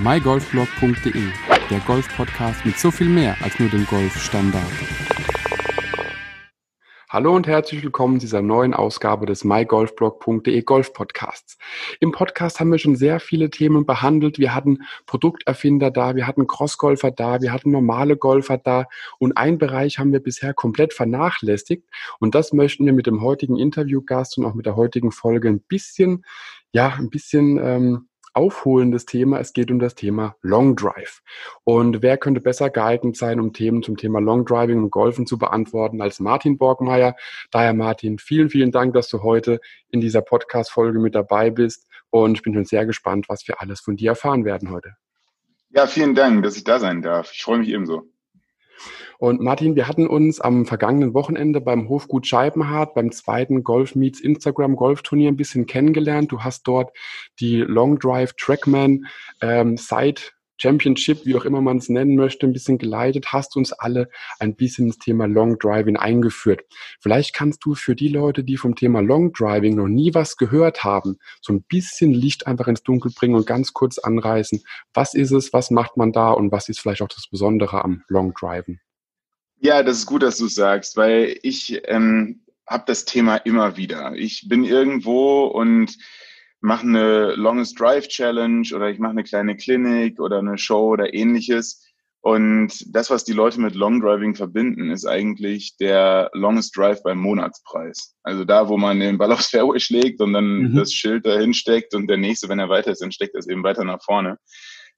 mygolfblog.de, der Golf-Podcast mit so viel mehr als nur dem Golfstandard. Hallo und herzlich willkommen zu dieser neuen Ausgabe des mygolfblog.de Golf Podcasts. Im Podcast haben wir schon sehr viele Themen behandelt. Wir hatten Produkterfinder da, wir hatten Crossgolfer da, wir hatten normale Golfer da und einen Bereich haben wir bisher komplett vernachlässigt und das möchten wir mit dem heutigen Interviewgast und auch mit der heutigen Folge ein bisschen, ja, ein bisschen ähm, aufholendes Thema. Es geht um das Thema Long Drive. Und wer könnte besser geeignet sein, um Themen zum Thema Long Driving und Golfen zu beantworten, als Martin Borgmeier. Daher Martin, vielen, vielen Dank, dass du heute in dieser Podcast-Folge mit dabei bist. Und ich bin schon sehr gespannt, was wir alles von dir erfahren werden heute. Ja, vielen Dank, dass ich da sein darf. Ich freue mich ebenso. Und Martin, wir hatten uns am vergangenen Wochenende beim Hofgut Scheibenhardt beim zweiten Golf Meets Instagram Golfturnier ein bisschen kennengelernt. Du hast dort die Long Drive Trackman ähm, Side Championship, wie auch immer man es nennen möchte, ein bisschen geleitet, hast uns alle ein bisschen ins Thema Long Driving eingeführt. Vielleicht kannst du für die Leute, die vom Thema Long Driving noch nie was gehört haben, so ein bisschen Licht einfach ins Dunkel bringen und ganz kurz anreißen. Was ist es, was macht man da und was ist vielleicht auch das Besondere am Long Driving? Ja, das ist gut, dass du sagst, weil ich ähm, habe das Thema immer wieder. Ich bin irgendwo und mache eine Longest Drive Challenge oder ich mache eine kleine Klinik oder eine Show oder ähnliches. Und das, was die Leute mit Long Driving verbinden, ist eigentlich der Longest Drive beim Monatspreis. Also da, wo man den Ball aufs Fairway schlägt und dann mhm. das Schild dahin steckt und der nächste, wenn er weiter ist, dann steckt er es eben weiter nach vorne.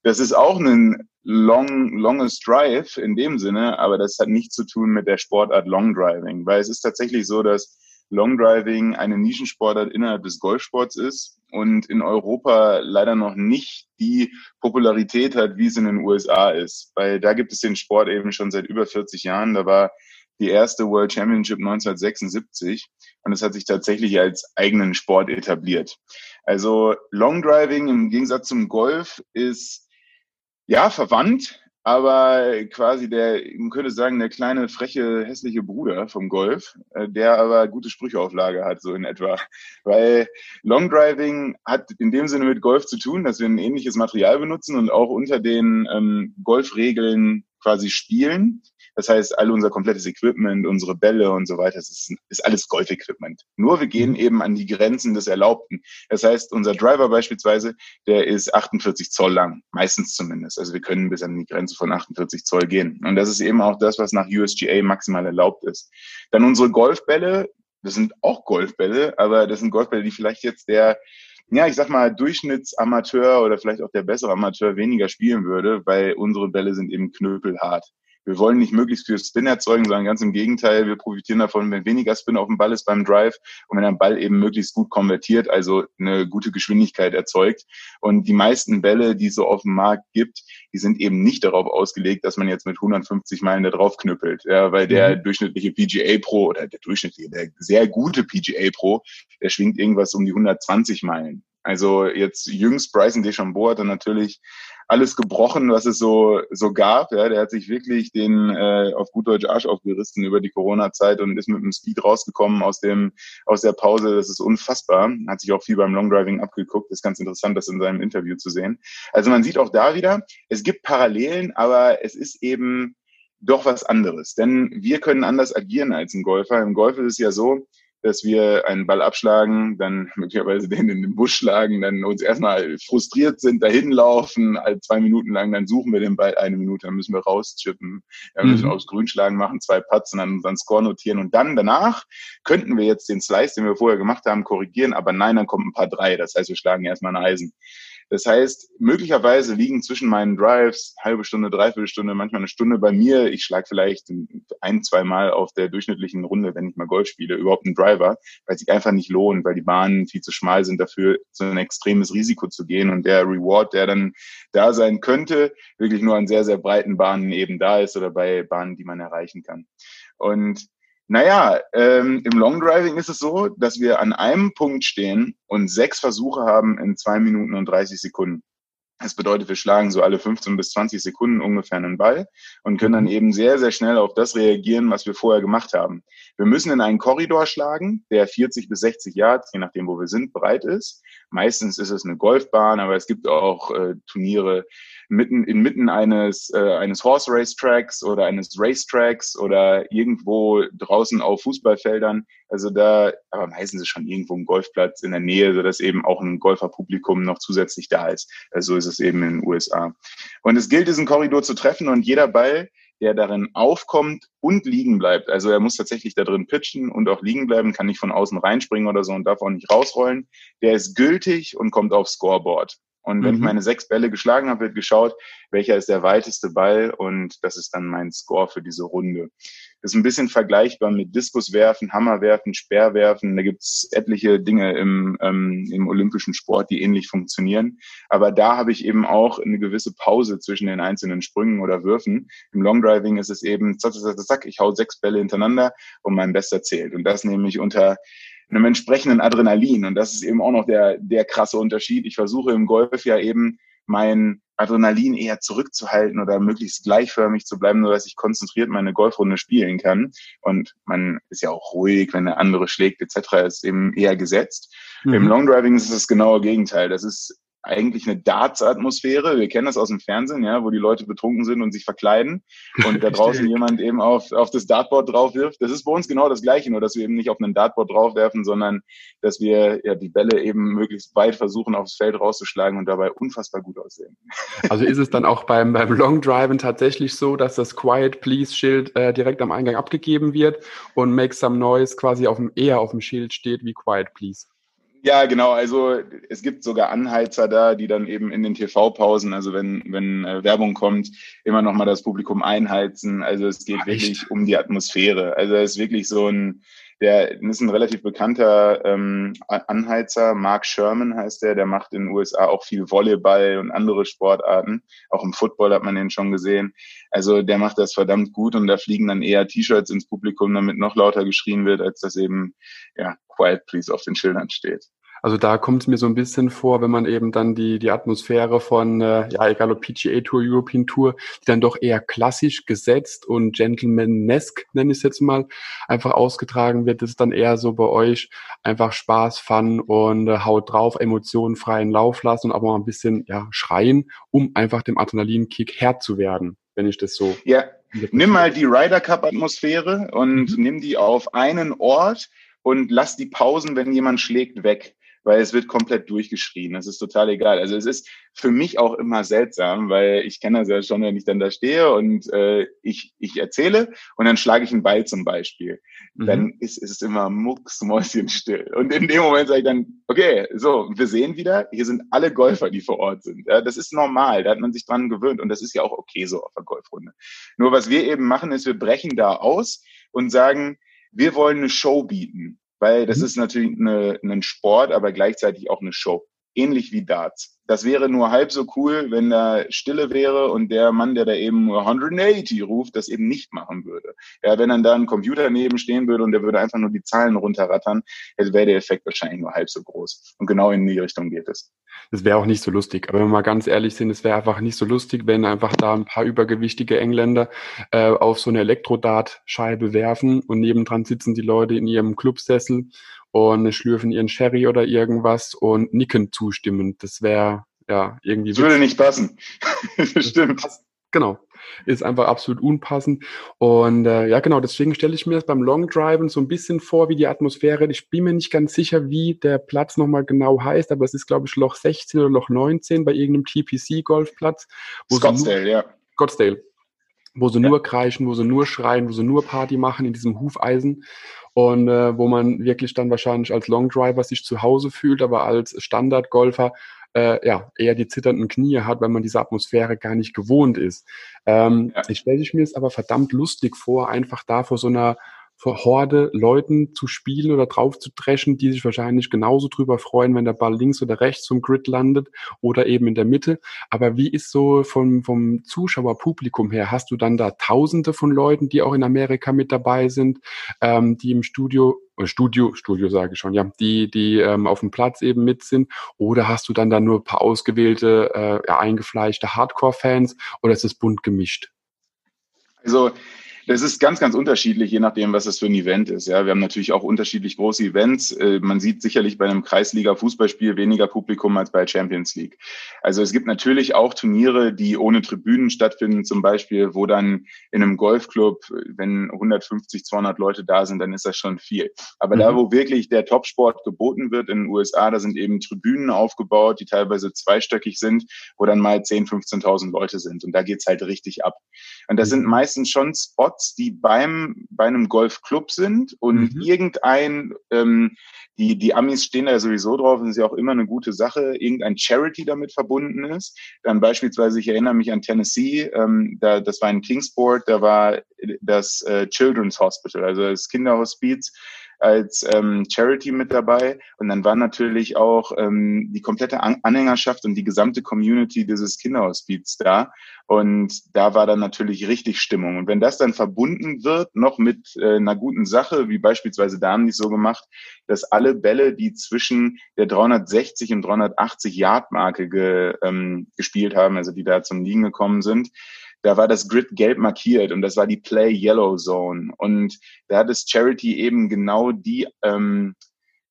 Das ist auch ein long, longest drive in dem Sinne, aber das hat nichts zu tun mit der Sportart Long Driving, weil es ist tatsächlich so, dass Long Driving eine Nischensportart innerhalb des Golfsports ist und in Europa leider noch nicht die Popularität hat, wie es in den USA ist. Weil da gibt es den Sport eben schon seit über 40 Jahren. Da war die erste World Championship 1976 und es hat sich tatsächlich als eigenen Sport etabliert. Also Long Driving im Gegensatz zum Golf ist ja, verwandt, aber quasi der, man könnte sagen, der kleine, freche, hässliche Bruder vom Golf, äh, der aber gute Sprücheauflage hat, so in etwa. Weil Long Driving hat in dem Sinne mit Golf zu tun, dass wir ein ähnliches Material benutzen und auch unter den ähm, Golfregeln quasi spielen. Das heißt, all unser komplettes Equipment, unsere Bälle und so weiter, das ist, ist alles Golf-Equipment. Nur wir gehen eben an die Grenzen des Erlaubten. Das heißt, unser Driver beispielsweise, der ist 48 Zoll lang, meistens zumindest. Also wir können bis an die Grenze von 48 Zoll gehen. Und das ist eben auch das, was nach USGA maximal erlaubt ist. Dann unsere Golfbälle, das sind auch Golfbälle, aber das sind Golfbälle, die vielleicht jetzt der ja, ich sag mal, Durchschnittsamateur oder vielleicht auch der bessere Amateur weniger spielen würde, weil unsere Bälle sind eben knöpelhart wir wollen nicht möglichst viel Spin erzeugen, sondern ganz im Gegenteil, wir profitieren davon, wenn weniger Spin auf dem Ball ist beim Drive und wenn der Ball eben möglichst gut konvertiert, also eine gute Geschwindigkeit erzeugt. Und die meisten Bälle, die es so auf dem Markt gibt, die sind eben nicht darauf ausgelegt, dass man jetzt mit 150 Meilen da drauf knüppelt, ja, weil der mhm. durchschnittliche PGA Pro oder der durchschnittliche, der sehr gute PGA Pro, der schwingt irgendwas um die 120 Meilen. Also jetzt jüngst Bryson DeChambeau hat dann natürlich alles gebrochen, was es so, so gab. Ja, der hat sich wirklich den äh, auf gut Deutsch Arsch aufgerissen über die Corona-Zeit und ist mit dem Speed rausgekommen aus dem aus der Pause. Das ist unfassbar. Hat sich auch viel beim Longdriving abgeguckt. Ist ganz interessant, das in seinem Interview zu sehen. Also man sieht auch da wieder, es gibt Parallelen, aber es ist eben doch was anderes. Denn wir können anders agieren als ein Golfer. Im Golf ist es ja so, dass wir einen Ball abschlagen, dann möglicherweise den in den Busch schlagen, dann uns erstmal frustriert sind, dahin laufen, halt zwei Minuten lang, dann suchen wir den Ball eine Minute, dann müssen wir rauschippen, dann müssen wir mhm. aufs Grün schlagen, machen zwei Putts und dann unseren Score notieren und dann danach könnten wir jetzt den Slice, den wir vorher gemacht haben, korrigieren, aber nein, dann kommt ein paar drei, das heißt, wir schlagen erstmal ein Eisen. Das heißt, möglicherweise liegen zwischen meinen Drives halbe Stunde, dreiviertel Stunde, manchmal eine Stunde bei mir. Ich schlage vielleicht ein, zwei Mal auf der durchschnittlichen Runde, wenn ich mal Golf spiele, überhaupt einen Driver, weil es sich einfach nicht lohnt, weil die Bahnen viel zu schmal sind dafür, so ein extremes Risiko zu gehen. Und der Reward, der dann da sein könnte, wirklich nur an sehr, sehr breiten Bahnen eben da ist oder bei Bahnen, die man erreichen kann. Und naja, ähm, im Long Driving ist es so, dass wir an einem Punkt stehen und sechs Versuche haben in zwei Minuten und 30 Sekunden. Das bedeutet, wir schlagen so alle 15 bis 20 Sekunden ungefähr einen Ball und können dann mhm. eben sehr, sehr schnell auf das reagieren, was wir vorher gemacht haben. Wir müssen in einen Korridor schlagen, der 40 bis 60 Yards, je nachdem, wo wir sind, breit ist. Meistens ist es eine Golfbahn, aber es gibt auch äh, Turniere mitten inmitten eines äh, eines Horse Race Tracks oder eines Racetracks oder irgendwo draußen auf Fußballfeldern. Also da, aber meistens ist schon irgendwo ein Golfplatz in der Nähe, so dass eben auch ein Golferpublikum noch zusätzlich da ist. Also so ist es eben in den USA. Und es gilt, diesen Korridor zu treffen und jeder Ball, der darin aufkommt und liegen bleibt. Also er muss tatsächlich da drin pitchen und auch liegen bleiben, kann nicht von außen reinspringen oder so und darf auch nicht rausrollen. Der ist gültig und kommt aufs Scoreboard. Und wenn mhm. ich meine sechs Bälle geschlagen habe, wird geschaut, welcher ist der weiteste Ball und das ist dann mein Score für diese Runde. Das ist ein bisschen vergleichbar mit Diskuswerfen, Hammerwerfen, Speerwerfen. Da gibt's etliche Dinge im, ähm, im olympischen Sport, die ähnlich funktionieren. Aber da habe ich eben auch eine gewisse Pause zwischen den einzelnen Sprüngen oder Würfen. Im Longdriving ist es eben, zack, zack, zack, ich hau sechs Bälle hintereinander und mein Bester zählt. Und das nehme ich unter einem entsprechenden Adrenalin. Und das ist eben auch noch der, der krasse Unterschied. Ich versuche im Golf ja eben mein Adrenalin eher zurückzuhalten oder möglichst gleichförmig zu bleiben, nur dass ich konzentriert meine Golfrunde spielen kann. Und man ist ja auch ruhig, wenn der andere schlägt etc. ist eben eher gesetzt. Mhm. Im Long Driving ist es das genaue Gegenteil. Das ist eigentlich eine Darts-Atmosphäre. Wir kennen das aus dem Fernsehen, ja, wo die Leute betrunken sind und sich verkleiden und da draußen jemand eben auf, auf das Dartboard drauf wirft. Das ist bei uns genau das Gleiche, nur dass wir eben nicht auf einen Dartboard draufwerfen, sondern dass wir ja die Bälle eben möglichst weit versuchen, aufs Feld rauszuschlagen und dabei unfassbar gut aussehen. Also ist es dann auch beim, beim Long Driven tatsächlich so, dass das Quiet Please Schild äh, direkt am Eingang abgegeben wird und Make Some Noise quasi auf dem, eher auf dem Schild steht wie Quiet Please? Ja, genau. Also es gibt sogar Anheizer da, die dann eben in den TV-Pausen, also wenn, wenn äh, Werbung kommt, immer nochmal das Publikum einheizen. Also es geht Ach, wirklich um die Atmosphäre. Also es ist wirklich so ein, der ist ein relativ bekannter ähm, Anheizer, Mark Sherman heißt der, der macht in den USA auch viel Volleyball und andere Sportarten. Auch im Football hat man den schon gesehen. Also der macht das verdammt gut und da fliegen dann eher T-Shirts ins Publikum, damit noch lauter geschrien wird, als das eben ja, Quiet Please auf den Schildern steht. Also da kommt es mir so ein bisschen vor, wenn man eben dann die, die Atmosphäre von, äh, ja, egal ob PGA Tour, European Tour, die dann doch eher klassisch gesetzt und Gentleman-esque, nenne ich es jetzt mal, einfach ausgetragen wird, das ist dann eher so bei euch einfach Spaß, Fun und äh, Haut drauf, Emotionen freien Lauf lassen und aber mal ein bisschen, ja, schreien, um einfach dem Adrenalinkick Herr zu werden, wenn ich das so. Ja, nimm mal die Ryder Cup Atmosphäre und mhm. nimm die auf einen Ort und lass die Pausen, wenn jemand schlägt, weg weil es wird komplett durchgeschrien. Das ist total egal. Also es ist für mich auch immer seltsam, weil ich kenne das ja schon, wenn ich dann da stehe und äh, ich, ich erzähle und dann schlage ich einen Ball zum Beispiel. Mhm. Dann ist, ist es immer mucksmäuschenstill. Und in dem Moment sage ich dann, okay, so, wir sehen wieder, hier sind alle Golfer, die vor Ort sind. Ja, das ist normal, da hat man sich dran gewöhnt und das ist ja auch okay so auf der Golfrunde. Nur was wir eben machen, ist, wir brechen da aus und sagen, wir wollen eine Show bieten weil das mhm. ist natürlich eine, ein Sport, aber gleichzeitig auch eine Show. Ähnlich wie Darts. Das wäre nur halb so cool, wenn da Stille wäre und der Mann, der da eben 180 ruft, das eben nicht machen würde. Ja, wenn dann da ein Computer neben stehen würde und der würde einfach nur die Zahlen runterrattern, wäre der Effekt wahrscheinlich nur halb so groß. Und genau in die Richtung geht es. Das wäre auch nicht so lustig. Aber wenn wir mal ganz ehrlich sind, es wäre einfach nicht so lustig, wenn einfach da ein paar übergewichtige Engländer äh, auf so eine Elektrodart-Scheibe werfen und nebendran sitzen die Leute in ihrem Clubsessel und schlürfen ihren Sherry oder irgendwas und nicken zustimmend. Das wäre ja irgendwie. Das würde nicht passen. Stimmt. Genau. Ist einfach absolut unpassend. Und äh, ja, genau, deswegen stelle ich mir das beim Long Driven so ein bisschen vor, wie die Atmosphäre. Ich bin mir nicht ganz sicher, wie der Platz nochmal genau heißt, aber es ist, glaube ich, Loch 16 oder Loch 19 bei irgendeinem TPC-Golfplatz. Scottsdale, ja. Scottsdale. Wo sie ja. nur kreischen, wo sie nur schreien, wo sie nur Party machen in diesem Hufeisen und äh, wo man wirklich dann wahrscheinlich als Long Driver sich zu Hause fühlt, aber als Standardgolfer äh, ja, eher die zitternden Knie hat, weil man diese Atmosphäre gar nicht gewohnt ist. Ähm, ja. Ich stelle mir es aber verdammt lustig vor, einfach da vor so einer Horde Leuten zu spielen oder drauf zu dreschen, die sich wahrscheinlich genauso drüber freuen, wenn der Ball links oder rechts zum Grid landet oder eben in der Mitte. Aber wie ist so vom, vom Zuschauerpublikum her? Hast du dann da Tausende von Leuten, die auch in Amerika mit dabei sind, ähm, die im Studio oder Studio, Studio sage ich schon, ja, die, die ähm, auf dem Platz eben mit sind? Oder hast du dann da nur ein paar ausgewählte, äh, ja, eingefleischte Hardcore-Fans oder ist es bunt gemischt? Also das ist ganz, ganz unterschiedlich, je nachdem, was das für ein Event ist. Ja, wir haben natürlich auch unterschiedlich große Events. Äh, man sieht sicherlich bei einem Kreisliga-Fußballspiel weniger Publikum als bei Champions League. Also es gibt natürlich auch Turniere, die ohne Tribünen stattfinden, zum Beispiel, wo dann in einem Golfclub, wenn 150, 200 Leute da sind, dann ist das schon viel. Aber mhm. da, wo wirklich der Topsport geboten wird in den USA, da sind eben Tribünen aufgebaut, die teilweise zweistöckig sind, wo dann mal 10, 15.000 Leute sind. Und da geht's halt richtig ab. Und das sind meistens schon Spots, die beim, bei einem Golfclub sind und mhm. irgendein, ähm, die, die Amis stehen da sowieso drauf, das ist ja auch immer eine gute Sache, irgendein Charity damit verbunden ist. Dann beispielsweise, ich erinnere mich an Tennessee, ähm, da, das war in Kingsport, da war das äh, Children's Hospital, also das Kinderhospiz, als ähm, Charity mit dabei. Und dann war natürlich auch ähm, die komplette An Anhängerschaft und die gesamte Community dieses Kinderhospiz da. Und da war dann natürlich richtig Stimmung. Und wenn das dann verbunden wird, noch mit äh, einer guten Sache, wie beispielsweise da haben die so gemacht, dass alle Bälle, die zwischen der 360 und 380 Yard Marke ge, ähm, gespielt haben, also die da zum Liegen gekommen sind, da war das Grid gelb markiert und das war die Play Yellow Zone. Und da hat das Charity eben genau die, ähm,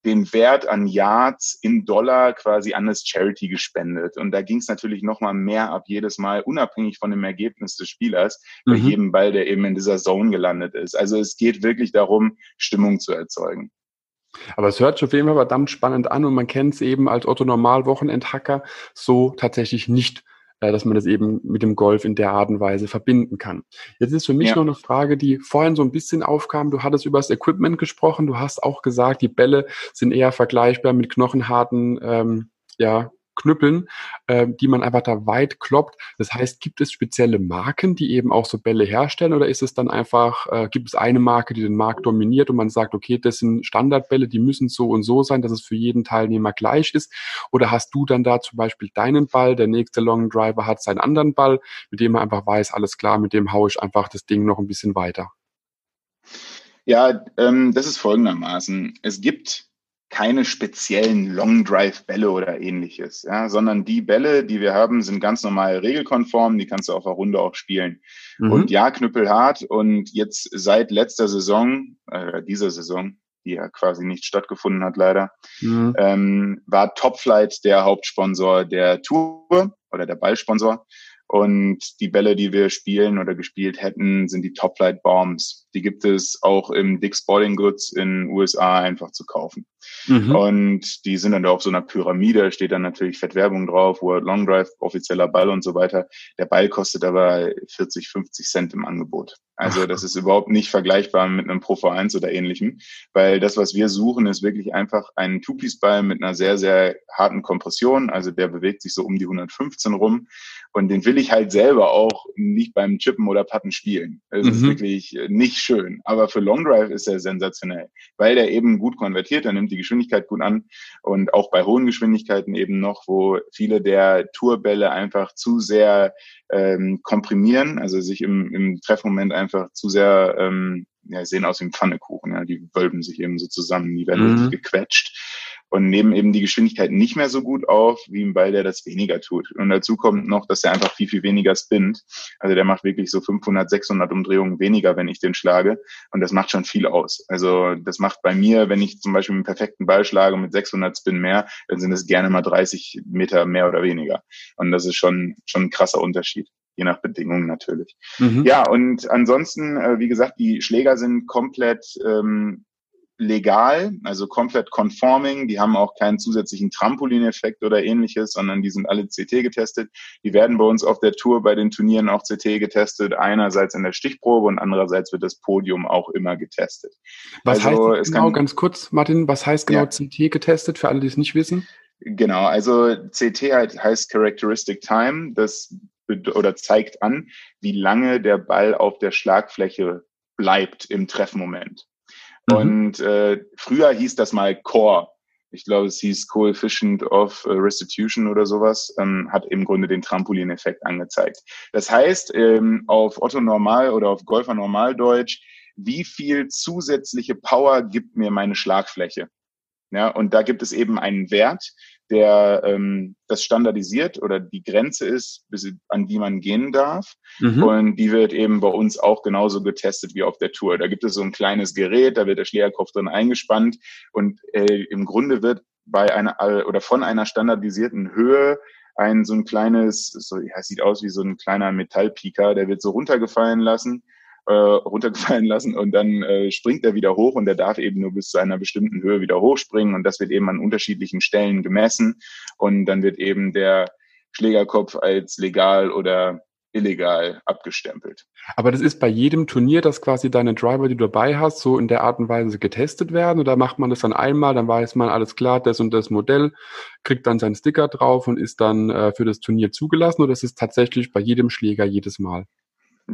den Wert an Yards in Dollar quasi an das Charity gespendet. Und da ging es natürlich nochmal mehr ab jedes Mal, unabhängig von dem Ergebnis des Spielers, mhm. bei jedem Ball, der eben in dieser Zone gelandet ist. Also es geht wirklich darum, Stimmung zu erzeugen. Aber es hört sich auf jeden Fall verdammt spannend an und man kennt es eben als Otto Normal Wochenendhacker so tatsächlich nicht dass man das eben mit dem Golf in der Art und Weise verbinden kann. Jetzt ist für mich ja. noch eine Frage, die vorhin so ein bisschen aufkam. Du hattest über das Equipment gesprochen. Du hast auch gesagt, die Bälle sind eher vergleichbar mit knochenharten ähm, ja, Knüppeln, äh, die man einfach da weit kloppt. Das heißt, gibt es spezielle Marken, die eben auch so Bälle herstellen oder ist es dann einfach, äh, gibt es eine Marke, die den Markt dominiert und man sagt, okay, das sind Standardbälle, die müssen so und so sein, dass es für jeden Teilnehmer gleich ist? Oder hast du dann da zum Beispiel deinen Ball, der nächste Long Driver hat seinen anderen Ball, mit dem man einfach weiß, alles klar, mit dem haue ich einfach das Ding noch ein bisschen weiter? Ja, ähm, das ist folgendermaßen. Es gibt keine speziellen Long Drive Bälle oder ähnliches, ja, sondern die Bälle, die wir haben, sind ganz normal regelkonform, die kannst du auf der Runde auch spielen. Mhm. Und ja, knüppelhart und jetzt seit letzter Saison, äh, dieser Saison, die ja quasi nicht stattgefunden hat leider, mhm. ähm, war Topflight der Hauptsponsor der Tour oder der Ballsponsor. Und die Bälle, die wir spielen oder gespielt hätten, sind die Toplight Bombs. Die gibt es auch im Dick's Sporting Goods in USA einfach zu kaufen. Mhm. Und die sind dann da auf so einer Pyramide, steht dann natürlich Fettwerbung drauf, World Long Drive, offizieller Ball und so weiter. Der Ball kostet aber 40, 50 Cent im Angebot. Also das ist überhaupt nicht vergleichbar mit einem Pro V1 oder ähnlichem, weil das, was wir suchen, ist wirklich einfach ein Two-Piece-Ball mit einer sehr, sehr harten Kompression. Also der bewegt sich so um die 115 rum und den will ich halt selber auch nicht beim Chippen oder Putten spielen. Das mhm. ist wirklich nicht schön. Aber für Long Drive ist er sensationell, weil der eben gut konvertiert, er nimmt die Geschwindigkeit gut an und auch bei hohen Geschwindigkeiten eben noch, wo viele der Tourbälle einfach zu sehr ähm, komprimieren, also sich im, im Treffmoment einfach zu sehr ähm, ja, sehen aus wie ein Pfannekuchen. Ja, die wölben sich eben so zusammen, die werden mhm. gequetscht und nehmen eben die Geschwindigkeit nicht mehr so gut auf, wie ein Ball, der das weniger tut. Und dazu kommt noch, dass er einfach viel, viel weniger spinnt. Also der macht wirklich so 500, 600 Umdrehungen weniger, wenn ich den schlage. Und das macht schon viel aus. Also das macht bei mir, wenn ich zum Beispiel einen perfekten Ball schlage mit 600 Spin mehr, dann sind es gerne mal 30 Meter mehr oder weniger. Und das ist schon, schon ein krasser Unterschied je nach Bedingungen natürlich. Mhm. Ja, und ansonsten, äh, wie gesagt, die Schläger sind komplett ähm, legal, also komplett conforming. Die haben auch keinen zusätzlichen Trampolineffekt oder ähnliches, sondern die sind alle CT getestet. Die werden bei uns auf der Tour bei den Turnieren auch CT getestet. Einerseits in der Stichprobe und andererseits wird das Podium auch immer getestet. Was also, heißt genau, ganz kurz, Martin, was heißt genau ja. CT getestet für alle, die es nicht wissen? Genau, also CT heißt Characteristic Time. Das oder zeigt an, wie lange der Ball auf der Schlagfläche bleibt im Treffmoment. Mhm. Und äh, früher hieß das mal Core. Ich glaube, es hieß Coefficient of äh, Restitution oder sowas, ähm, hat im Grunde den Trampolineffekt angezeigt. Das heißt, ähm, auf Otto Normal oder auf Golfer Normaldeutsch, wie viel zusätzliche Power gibt mir meine Schlagfläche. Ja, und da gibt es eben einen Wert, der ähm, das standardisiert oder die Grenze ist, bis, an die man gehen darf. Mhm. Und die wird eben bei uns auch genauso getestet wie auf der Tour. Da gibt es so ein kleines Gerät, da wird der Schlägerkopf drin eingespannt und äh, im Grunde wird bei einer äh, oder von einer standardisierten Höhe ein so ein kleines, so, ja, sieht aus wie so ein kleiner Metallpieker, der wird so runtergefallen lassen äh, runtergefallen lassen und dann äh, springt er wieder hoch und er darf eben nur bis zu einer bestimmten Höhe wieder hochspringen und das wird eben an unterschiedlichen Stellen gemessen und dann wird eben der Schlägerkopf als legal oder illegal abgestempelt. Aber das ist bei jedem Turnier, dass quasi deine Driver, die du dabei hast, so in der Art und Weise getestet werden? Oder macht man das dann einmal, dann weiß man alles klar, das und das Modell, kriegt dann seinen Sticker drauf und ist dann äh, für das Turnier zugelassen? Oder ist es tatsächlich bei jedem Schläger jedes Mal?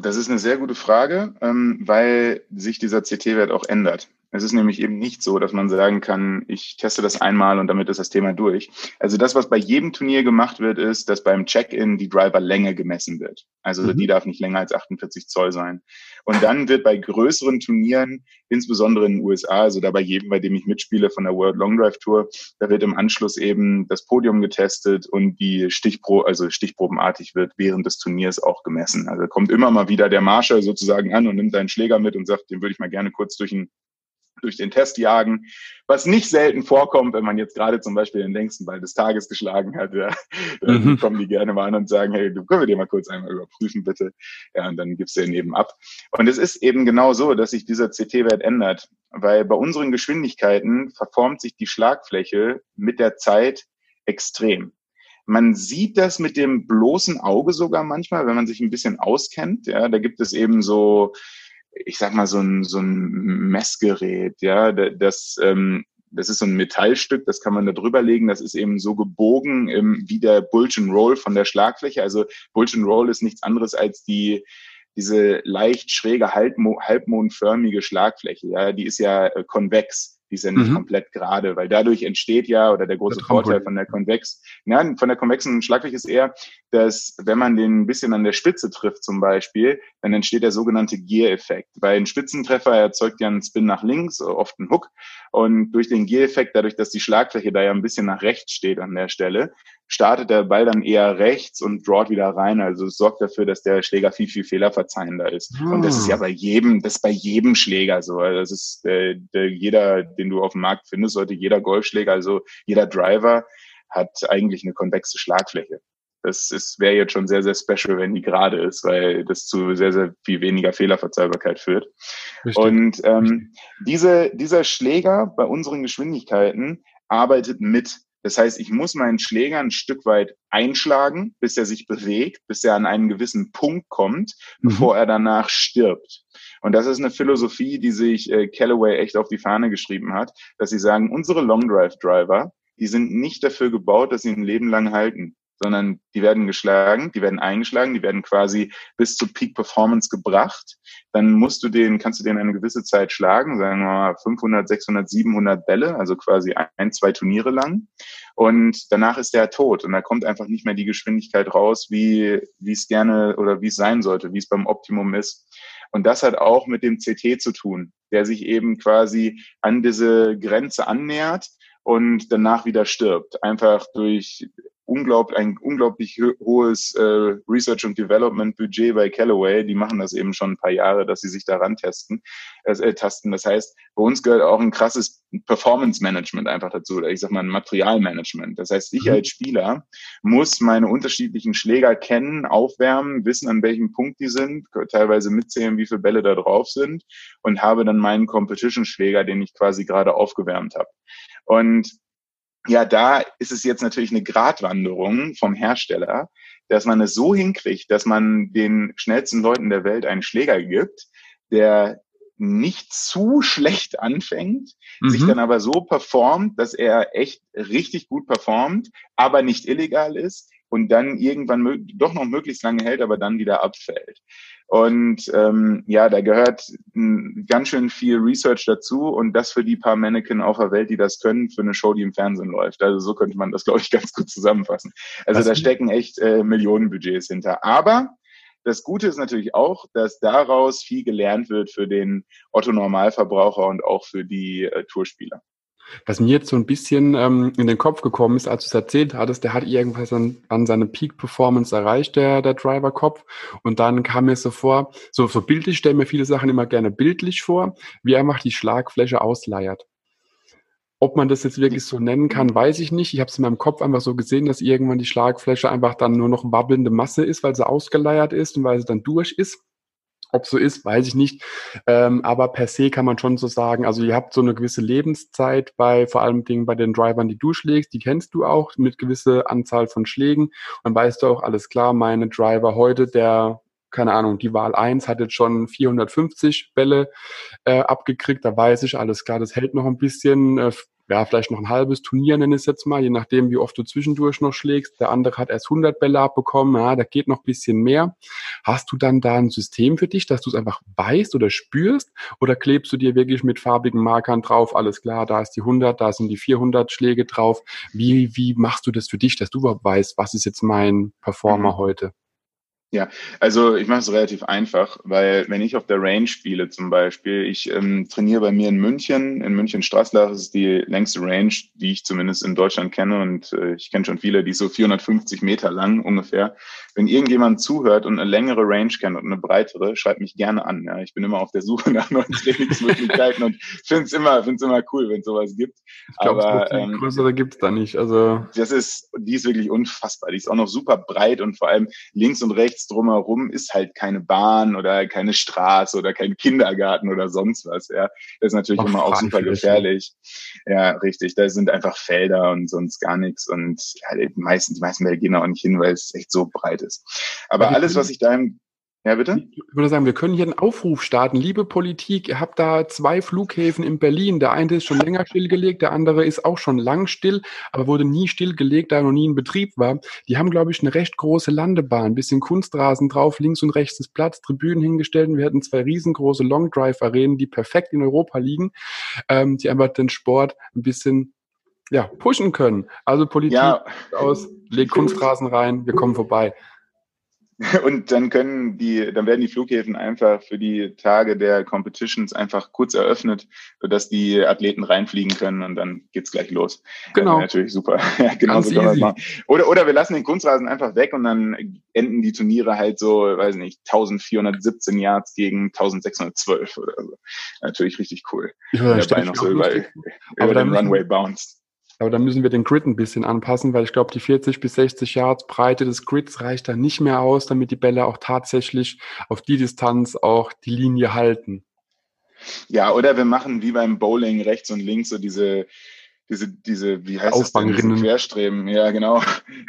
Das ist eine sehr gute Frage, ähm, weil sich dieser CT-Wert auch ändert. Es ist nämlich eben nicht so, dass man sagen kann, ich teste das einmal und damit ist das Thema durch. Also das, was bei jedem Turnier gemacht wird, ist, dass beim Check-in die Driverlänge gemessen wird. Also mhm. die darf nicht länger als 48 Zoll sein. Und dann wird bei größeren Turnieren, insbesondere in den USA, also da bei jedem, bei dem ich mitspiele von der World Long Drive Tour, da wird im Anschluss eben das Podium getestet und die Stichpro, also stichprobenartig wird während des Turniers auch gemessen. Also kommt immer mal wieder der Marshall sozusagen an und nimmt seinen Schläger mit und sagt, den würde ich mal gerne kurz durch ein durch den Test jagen, was nicht selten vorkommt, wenn man jetzt gerade zum Beispiel den längsten Ball des Tages geschlagen hat. Ja, dann mhm. kommen die gerne mal an und sagen, hey, du können wir dir mal kurz einmal überprüfen, bitte. Ja, und dann gibst du den eben ab. Und es ist eben genau so, dass sich dieser CT-Wert ändert, weil bei unseren Geschwindigkeiten verformt sich die Schlagfläche mit der Zeit extrem. Man sieht das mit dem bloßen Auge sogar manchmal, wenn man sich ein bisschen auskennt. Ja, da gibt es eben so ich sag mal, so ein, so ein Messgerät, ja, das, ähm, das ist so ein Metallstück, das kann man da drüber legen, das ist eben so gebogen ähm, wie der Bulge and Roll von der Schlagfläche. Also Bulge and Roll ist nichts anderes als die, diese leicht schräge, halbmondförmige Schlagfläche, ja, die ist ja äh, konvex die ist ja nicht mhm. komplett gerade, weil dadurch entsteht ja, oder der große Vorteil von der konvex, ja, von der konvexen Schlagfläche ist eher, dass wenn man den ein bisschen an der Spitze trifft zum Beispiel, dann entsteht der sogenannte Gear-Effekt, weil ein Spitzentreffer erzeugt ja einen Spin nach links, oft einen Hook. Und durch den Gear-Effekt, dadurch, dass die Schlagfläche da ja ein bisschen nach rechts steht an der Stelle, startet der Ball dann eher rechts und drawt wieder rein. Also es sorgt dafür, dass der Schläger viel, viel fehlerverzeihender ist. Hm. Und das ist ja ah. bei jedem, das ist bei jedem Schläger so. Also das ist äh, der, jeder, den du auf dem Markt findest, sollte jeder Golfschläger, also jeder Driver hat eigentlich eine konvexe Schlagfläche. Das wäre jetzt schon sehr, sehr special, wenn die gerade ist, weil das zu sehr, sehr viel weniger Fehlerverzeihbarkeit führt. Richtig. Und ähm, diese, dieser Schläger bei unseren Geschwindigkeiten arbeitet mit das heißt, ich muss meinen Schläger ein Stück weit einschlagen, bis er sich bewegt, bis er an einen gewissen Punkt kommt, mhm. bevor er danach stirbt. Und das ist eine Philosophie, die sich äh, Callaway echt auf die Fahne geschrieben hat, dass sie sagen, unsere Long Drive Driver, die sind nicht dafür gebaut, dass sie ein Leben lang halten sondern die werden geschlagen, die werden eingeschlagen, die werden quasi bis zu Peak Performance gebracht. Dann musst du den, kannst du den eine gewisse Zeit schlagen, sagen wir mal 500, 600, 700 Bälle, also quasi ein, zwei Turniere lang. Und danach ist der tot und da kommt einfach nicht mehr die Geschwindigkeit raus, wie, wie es gerne oder wie es sein sollte, wie es beim Optimum ist. Und das hat auch mit dem CT zu tun, der sich eben quasi an diese Grenze annähert und danach wieder stirbt. Einfach durch unglaublich, ein unglaublich hohes äh, Research und Development Budget bei Callaway. Die machen das eben schon ein paar Jahre, dass sie sich daran testen, äh, tasten. Das heißt, bei uns gehört auch ein krasses Performance Management einfach dazu, oder ich sag mal ein Materialmanagement. Das heißt, ich mhm. als Spieler muss meine unterschiedlichen Schläger kennen, aufwärmen, wissen, an welchem Punkt die sind, teilweise mitzählen, wie viele Bälle da drauf sind und habe dann meinen Competition-Schläger, den ich quasi gerade aufgewärmt habe. Und ja, da ist es jetzt natürlich eine Gratwanderung vom Hersteller, dass man es so hinkriegt, dass man den schnellsten Leuten der Welt einen Schläger gibt, der nicht zu schlecht anfängt, mhm. sich dann aber so performt, dass er echt richtig gut performt, aber nicht illegal ist und dann irgendwann doch noch möglichst lange hält, aber dann wieder abfällt. Und ähm, ja, da gehört m, ganz schön viel Research dazu und das für die paar Mannequin auf der Welt, die das können, für eine Show, die im Fernsehen läuft. Also so könnte man das, glaube ich, ganz gut zusammenfassen. Also Was da stecken echt äh, Millionenbudgets hinter. Aber das Gute ist natürlich auch, dass daraus viel gelernt wird für den Otto Normalverbraucher und auch für die äh, Tourspieler. Was mir jetzt so ein bisschen ähm, in den Kopf gekommen ist, als du es erzählt hattest, der hat irgendwas an, an seine Peak-Performance erreicht, der, der Driver-Kopf. Und dann kam mir so vor, so, so bildlich, stelle mir viele Sachen immer gerne bildlich vor, wie einfach die Schlagfläche ausleiert. Ob man das jetzt wirklich so nennen kann, weiß ich nicht. Ich habe es in meinem Kopf einfach so gesehen, dass irgendwann die Schlagfläche einfach dann nur noch wabbelnde Masse ist, weil sie ausgeleiert ist und weil sie dann durch ist. Ob so ist, weiß ich nicht. Ähm, aber per se kann man schon so sagen, also ihr habt so eine gewisse Lebenszeit bei vor allem Dingen bei den Drivern, die du schlägst, die kennst du auch mit gewisse Anzahl von Schlägen. Und dann weißt du auch, alles klar, meine Driver heute, der keine Ahnung, die Wahl 1 hat jetzt schon 450 Bälle äh, abgekriegt, da weiß ich, alles klar, das hält noch ein bisschen, äh, ja, vielleicht noch ein halbes Turnier, nenne ich es jetzt mal, je nachdem, wie oft du zwischendurch noch schlägst. Der andere hat erst 100 Bälle abbekommen, ja, da geht noch ein bisschen mehr. Hast du dann da ein System für dich, dass du es einfach weißt oder spürst? Oder klebst du dir wirklich mit farbigen Markern drauf, alles klar, da ist die 100, da sind die 400 Schläge drauf. Wie, wie machst du das für dich, dass du überhaupt weißt, was ist jetzt mein Performer mhm. heute? Ja, also ich mache es relativ einfach, weil wenn ich auf der Range spiele zum Beispiel, ich ähm, trainiere bei mir in München, in München Straßlach ist die längste Range, die ich zumindest in Deutschland kenne und äh, ich kenne schon viele, die ist so 450 Meter lang ungefähr. Wenn irgendjemand zuhört und eine längere Range kennt und eine breitere, schreibt mich gerne an. Ja. Ich bin immer auf der Suche nach neuen Trainingsmöglichkeiten und finde es immer, find's immer cool, wenn es sowas gibt. Ich glaub, Aber ähm, größere gibt es da nicht. Also das ist, die ist wirklich unfassbar. Die ist auch noch super breit und vor allem links und rechts drumherum ist halt keine Bahn oder keine Straße oder kein Kindergarten oder sonst was. Ja, das ist natürlich Ach, immer auch super gefährlich. Ja, richtig. Da sind einfach Felder und sonst gar nichts und ja, die meisten, die meisten Wälder gehen auch nicht hin, weil es echt so breit ist. Aber alles, was ich da im ja, bitte? Ich würde sagen, wir können hier einen Aufruf starten. Liebe Politik, ihr habt da zwei Flughäfen in Berlin. Der eine ist schon länger stillgelegt, der andere ist auch schon lang still, aber wurde nie stillgelegt, da er noch nie in Betrieb war. Die haben, glaube ich, eine recht große Landebahn, ein bisschen Kunstrasen drauf, links und rechts ist Platz, Tribünen hingestellt. Und wir hatten zwei riesengroße Long Drive Arenen, die perfekt in Europa liegen, ähm, die einfach den Sport ein bisschen ja, pushen können. Also Politik ja. aus, legt Kunstrasen rein, wir kommen vorbei. Und dann können die, dann werden die Flughäfen einfach für die Tage der Competitions einfach kurz eröffnet, sodass die Athleten reinfliegen können und dann geht's gleich los. Genau. natürlich super. ja, genau so kann man machen. Oder, oder wir lassen den Kunstrasen einfach weg und dann enden die Turniere halt so, weiß nicht, 1417 Yards gegen 1612 oder so. Natürlich richtig cool. Ja, der Bein noch so über, über den Runway bounced. Aber dann müssen wir den Grid ein bisschen anpassen, weil ich glaube, die 40 bis 60 Yards Breite des Grids reicht da nicht mehr aus, damit die Bälle auch tatsächlich auf die Distanz auch die Linie halten. Ja, oder wir machen wie beim Bowling rechts und links so diese, diese, diese, wie heißt das denn, diese Querstreben, ja genau,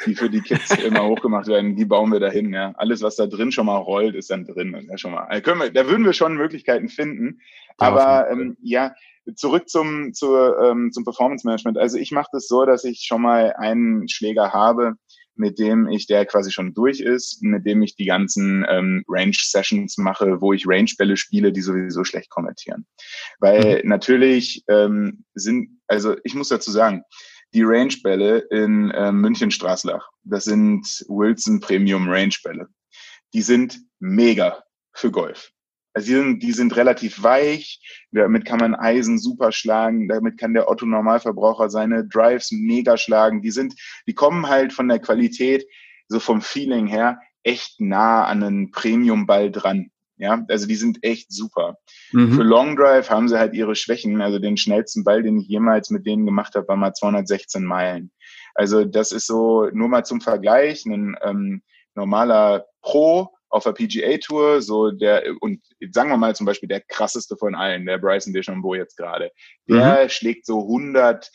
die für die Kids immer hochgemacht werden, die bauen wir dahin, ja. Alles, was da drin schon mal rollt, ist dann drin. Ja, schon mal. Können wir, da würden wir schon Möglichkeiten finden. Aber ähm, ja, zurück zum, zur, ähm, zum Performance Management. Also ich mache das so, dass ich schon mal einen Schläger habe, mit dem ich, der quasi schon durch ist, mit dem ich die ganzen ähm, Range-Sessions mache, wo ich Range-Bälle spiele, die sowieso schlecht konvertieren. Weil mhm. natürlich ähm, sind, also ich muss dazu sagen, die Range-Bälle in äh, München Straßlach, das sind Wilson Premium Range-Bälle. Die sind mega für Golf. Also die sind, die sind relativ weich, damit kann man Eisen super schlagen, damit kann der Otto Normalverbraucher seine Drives mega schlagen. Die sind, die kommen halt von der Qualität, so vom Feeling her, echt nah an einen Premium-Ball dran. Ja, also die sind echt super. Mhm. Für Long Drive haben sie halt ihre Schwächen. Also den schnellsten Ball, den ich jemals mit denen gemacht habe, war mal 216 Meilen. Also das ist so nur mal zum Vergleich. Ein ähm, normaler Pro auf der PGA Tour, so der, und sagen wir mal zum Beispiel der krasseste von allen, der Bryson DeChambeau jetzt gerade, der mhm. schlägt so 100,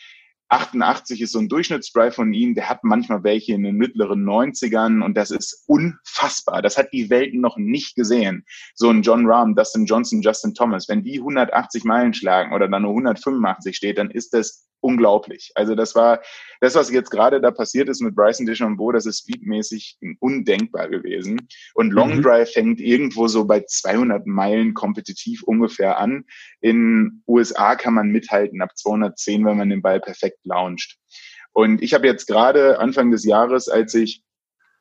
88 ist so ein Durchschnittsdrive von ihm, der hat manchmal welche in den mittleren 90ern und das ist unfassbar. Das hat die Welt noch nicht gesehen. So ein John Rahm, Dustin Johnson, Justin Thomas, wenn die 180 Meilen schlagen oder dann nur 185 steht, dann ist das unglaublich. Also das war das, was jetzt gerade da passiert ist mit Bryson DeChambeau, das ist speedmäßig undenkbar gewesen. Und Long mhm. Drive fängt irgendwo so bei 200 Meilen kompetitiv ungefähr an. In USA kann man mithalten ab 210, wenn man den Ball perfekt launcht. Und ich habe jetzt gerade Anfang des Jahres, als ich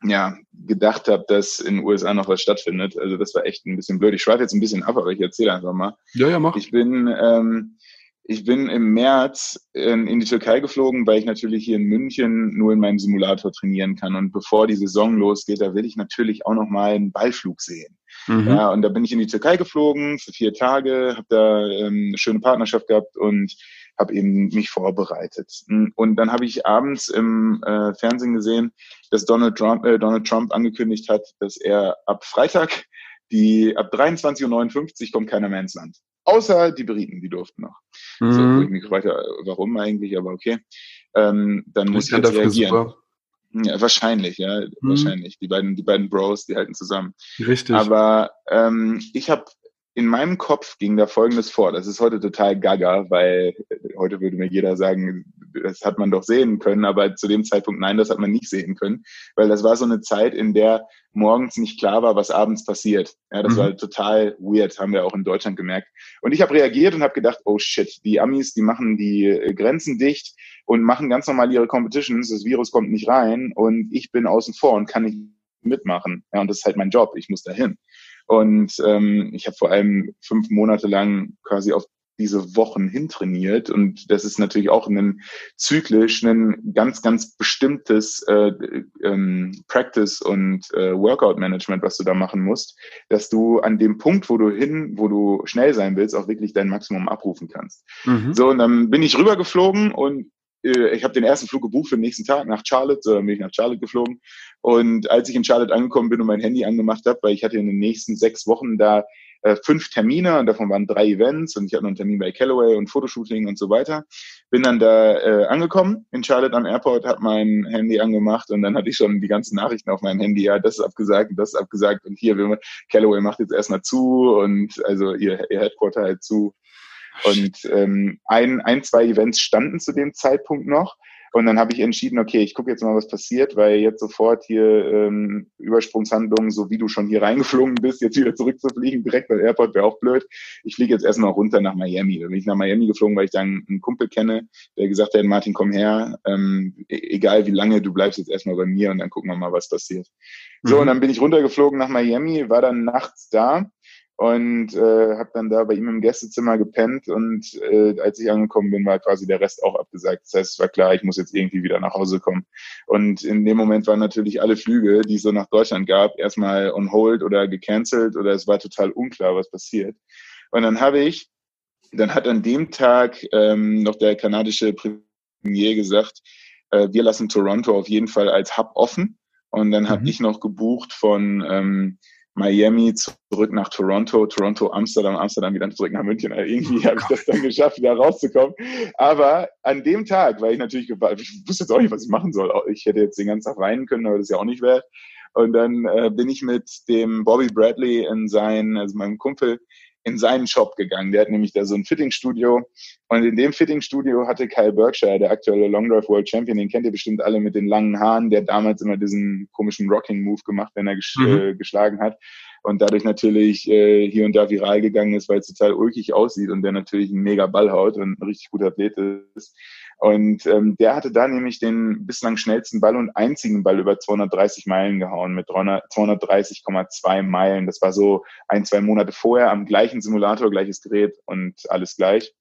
ja, gedacht habe, dass in den USA noch was stattfindet. Also das war echt ein bisschen blöd. Ich schweife jetzt ein bisschen ab, aber ich erzähle einfach mal. Ja, ja, mach. Ich bin, ähm, ich bin im März in, in die Türkei geflogen, weil ich natürlich hier in München nur in meinem Simulator trainieren kann. Und bevor die Saison losgeht, da will ich natürlich auch noch mal einen Ballflug sehen. Mhm. Ja, und da bin ich in die Türkei geflogen für vier Tage, habe da ähm, eine schöne Partnerschaft gehabt und habe eben mich vorbereitet. Und dann habe ich abends im äh, Fernsehen gesehen, dass Donald Trump, äh, Donald Trump angekündigt hat, dass er ab Freitag die ab 23.59 Uhr kommt keiner mehr ins Land. Außer die Briten, die durften noch. Mhm. So, ich mich weiter, warum eigentlich, aber okay. Ähm, dann muss ich jetzt reagieren. Ja, wahrscheinlich, ja, mhm. wahrscheinlich. Die beiden, die beiden Bros, die halten zusammen. Richtig. Aber ähm, ich habe in meinem Kopf ging da Folgendes vor. Das ist heute total gaga, weil heute würde mir jeder sagen, das hat man doch sehen können, aber zu dem Zeitpunkt nein, das hat man nicht sehen können, weil das war so eine Zeit, in der morgens nicht klar war, was abends passiert. Ja, das mhm. war total weird, haben wir auch in Deutschland gemerkt. Und ich habe reagiert und habe gedacht, oh shit, die Amis, die machen die Grenzen dicht und machen ganz normal ihre Competitions, das Virus kommt nicht rein und ich bin außen vor und kann nicht mitmachen. Ja, und das ist halt mein Job, ich muss dahin. Und ähm, ich habe vor allem fünf Monate lang quasi auf diese Wochen hintrainiert. Und das ist natürlich auch ein zyklisch ein ganz, ganz bestimmtes äh, ähm, Practice und äh, Workout-Management, was du da machen musst, dass du an dem Punkt, wo du hin, wo du schnell sein willst, auch wirklich dein Maximum abrufen kannst. Mhm. So, und dann bin ich rübergeflogen und ich habe den ersten Flug gebucht für den nächsten Tag nach Charlotte, so bin ich nach Charlotte geflogen. Und als ich in Charlotte angekommen bin und mein Handy angemacht habe, weil ich hatte in den nächsten sechs Wochen da äh, fünf Termine und davon waren drei Events und ich hatte noch einen Termin bei Callaway und Fotoshooting und so weiter. Bin dann da äh, angekommen in Charlotte am Airport, habe mein Handy angemacht und dann hatte ich schon die ganzen Nachrichten auf meinem Handy, ja, das ist abgesagt und das ist abgesagt und hier, Callaway macht jetzt erstmal zu und also ihr, ihr Headquarter halt zu. Und ähm, ein, ein, zwei Events standen zu dem Zeitpunkt noch. Und dann habe ich entschieden, okay, ich gucke jetzt mal, was passiert, weil jetzt sofort hier ähm, Übersprungshandlungen, so wie du schon hier reingeflogen bist, jetzt wieder zurückzufliegen, direkt beim Airport wäre auch blöd. Ich fliege jetzt erstmal runter nach Miami. Da bin ich nach Miami geflogen, weil ich da einen, einen Kumpel kenne, der gesagt hat, Martin, komm her, ähm, e-, egal wie lange, du bleibst jetzt erstmal bei mir und dann gucken wir mal, was passiert. Mhm. So, und dann bin ich runtergeflogen nach Miami, war dann nachts da und äh, habe dann da bei ihm im Gästezimmer gepennt und äh, als ich angekommen bin, war quasi der Rest auch abgesagt. Das heißt, es war klar, ich muss jetzt irgendwie wieder nach Hause kommen. Und in dem Moment waren natürlich alle Flüge, die es so nach Deutschland gab, erstmal on hold oder gecancelt oder es war total unklar, was passiert. Und dann habe ich, dann hat an dem Tag ähm, noch der kanadische Premier gesagt, äh, wir lassen Toronto auf jeden Fall als Hub offen. Und dann mhm. habe ich noch gebucht von ähm, Miami zurück nach Toronto, Toronto, Amsterdam, Amsterdam wieder zurück nach München. Also irgendwie habe ich das dann geschafft, wieder rauszukommen. Aber an dem Tag, weil ich natürlich, ich wusste jetzt auch nicht, was ich machen soll. Ich hätte jetzt den ganzen Tag weinen können, aber das ist ja auch nicht wert. Und dann äh, bin ich mit dem Bobby Bradley in sein, also meinem Kumpel, in seinen Shop gegangen. Der hat nämlich da so ein Fittingstudio. Und in dem Fittingstudio hatte Kyle Berkshire, der aktuelle Long Drive World Champion, den kennt ihr bestimmt alle mit den langen Haaren, der damals immer diesen komischen Rocking Move gemacht, wenn er ges mhm. äh, geschlagen hat. Und dadurch natürlich äh, hier und da viral gegangen ist, weil es total ulkig aussieht und der natürlich ein mega Ball haut und ein richtig guter Athlet ist. Und ähm, der hatte da nämlich den bislang schnellsten Ball und einzigen Ball über 230 Meilen gehauen mit 230,2 Meilen. Das war so ein, zwei Monate vorher am gleichen Simulator, gleiches Gerät und alles gleich.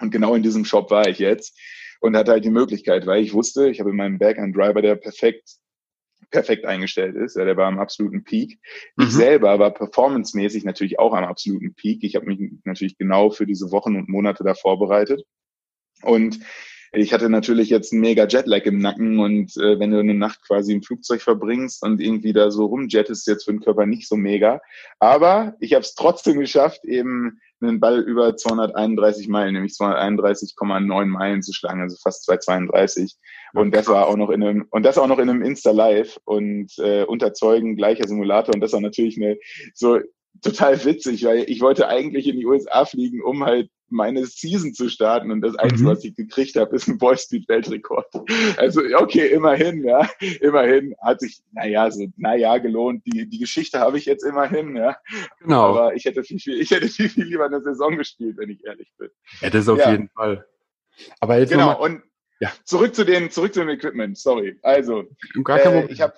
Und genau in diesem Shop war ich jetzt und hatte halt die Möglichkeit, weil ich wusste, ich habe in meinem Back einen Driver, der perfekt perfekt eingestellt ist. Ja, der war am absoluten Peak. Mhm. Ich selber war performancemäßig natürlich auch am absoluten Peak. Ich habe mich natürlich genau für diese Wochen und Monate da vorbereitet. Und ich hatte natürlich jetzt einen mega Jetlag im Nacken und äh, wenn du eine Nacht quasi im Flugzeug verbringst und irgendwie da so rumjettest, jetzt für den Körper nicht so mega. Aber ich habe es trotzdem geschafft, eben einen Ball über 231 Meilen, nämlich 231,9 Meilen zu schlagen, also fast 232. Und das war auch noch in einem, und das auch noch in einem Insta Live und äh, unter Zeugen gleicher Simulator. Und das war natürlich eine so total witzig, weil ich wollte eigentlich in die USA fliegen, um halt meine Season zu starten und das Einzige, mhm. was ich gekriegt habe, ist ein Boyspeed-Weltrekord. Also okay, immerhin, ja, immerhin hat sich, naja, so naja gelohnt. Die, die Geschichte habe ich jetzt immerhin, ja. Genau. Aber ich hätte viel, viel, ich hätte viel, viel lieber eine Saison gespielt, wenn ich ehrlich bin. Ja, das auf ja. jeden Fall. Aber jetzt genau, und ja. zurück zu den, zurück zu dem Equipment, sorry. Also, äh, ich habe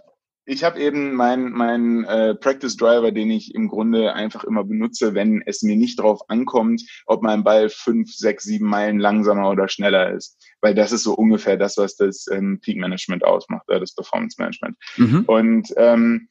ich habe eben meinen mein, äh, Practice Driver, den ich im Grunde einfach immer benutze, wenn es mir nicht drauf ankommt, ob mein Ball fünf, sechs, sieben Meilen langsamer oder schneller ist. Weil das ist so ungefähr das, was das ähm, Peak Management ausmacht, äh, das Performance Management. Mhm. Und ähm,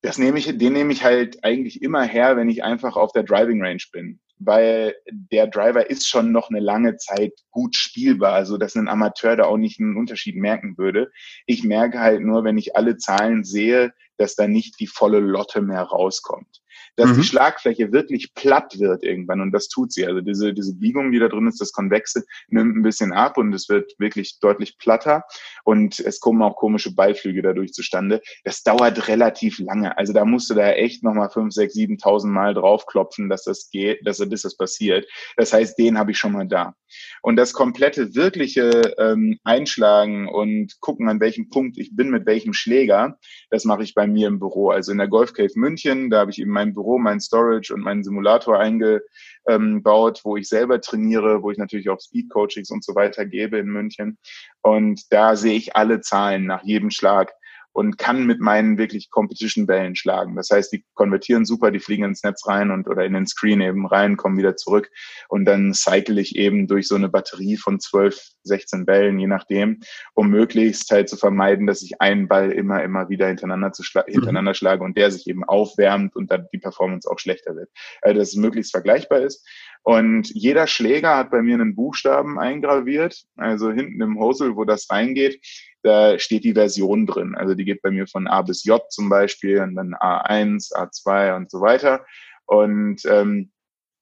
das nehme ich, den nehme ich halt eigentlich immer her, wenn ich einfach auf der Driving Range bin weil der Driver ist schon noch eine lange Zeit gut spielbar, also dass ein Amateur da auch nicht einen Unterschied merken würde. Ich merke halt nur, wenn ich alle Zahlen sehe, dass da nicht die volle Lotte mehr rauskommt dass mhm. die Schlagfläche wirklich platt wird irgendwann und das tut sie. Also diese, diese Biegung, die da drin ist, das Konvexe, nimmt ein bisschen ab und es wird wirklich deutlich platter und es kommen auch komische Beiflüge dadurch zustande. Das dauert relativ lange. Also da musst du da echt nochmal fünf, sechs, siebentausend Mal draufklopfen, dass das geht, dass das passiert. Das heißt, den habe ich schon mal da. Und das komplette wirkliche ähm, Einschlagen und gucken, an welchem Punkt ich bin, mit welchem Schläger, das mache ich bei mir im Büro. Also in der Golf Cave München, da habe ich eben mein Büro, mein Storage und meinen Simulator eingebaut, wo ich selber trainiere, wo ich natürlich auch Speed Coachings und so weiter gebe in München. Und da sehe ich alle Zahlen nach jedem Schlag und kann mit meinen wirklich Competition-Bällen schlagen. Das heißt, die konvertieren super, die fliegen ins Netz rein und oder in den Screen eben rein, kommen wieder zurück und dann cycle ich eben durch so eine Batterie von 12, 16 Bällen, je nachdem, um möglichst halt zu vermeiden, dass ich einen Ball immer, immer wieder hintereinander, zu schla mhm. hintereinander schlage und der sich eben aufwärmt und dann die Performance auch schlechter wird. Also, dass es möglichst vergleichbar ist. Und jeder Schläger hat bei mir einen Buchstaben eingraviert, also hinten im Hosel, wo das reingeht, da steht die Version drin. Also die geht bei mir von A bis J zum Beispiel und dann A1, A2 und so weiter. Und ähm,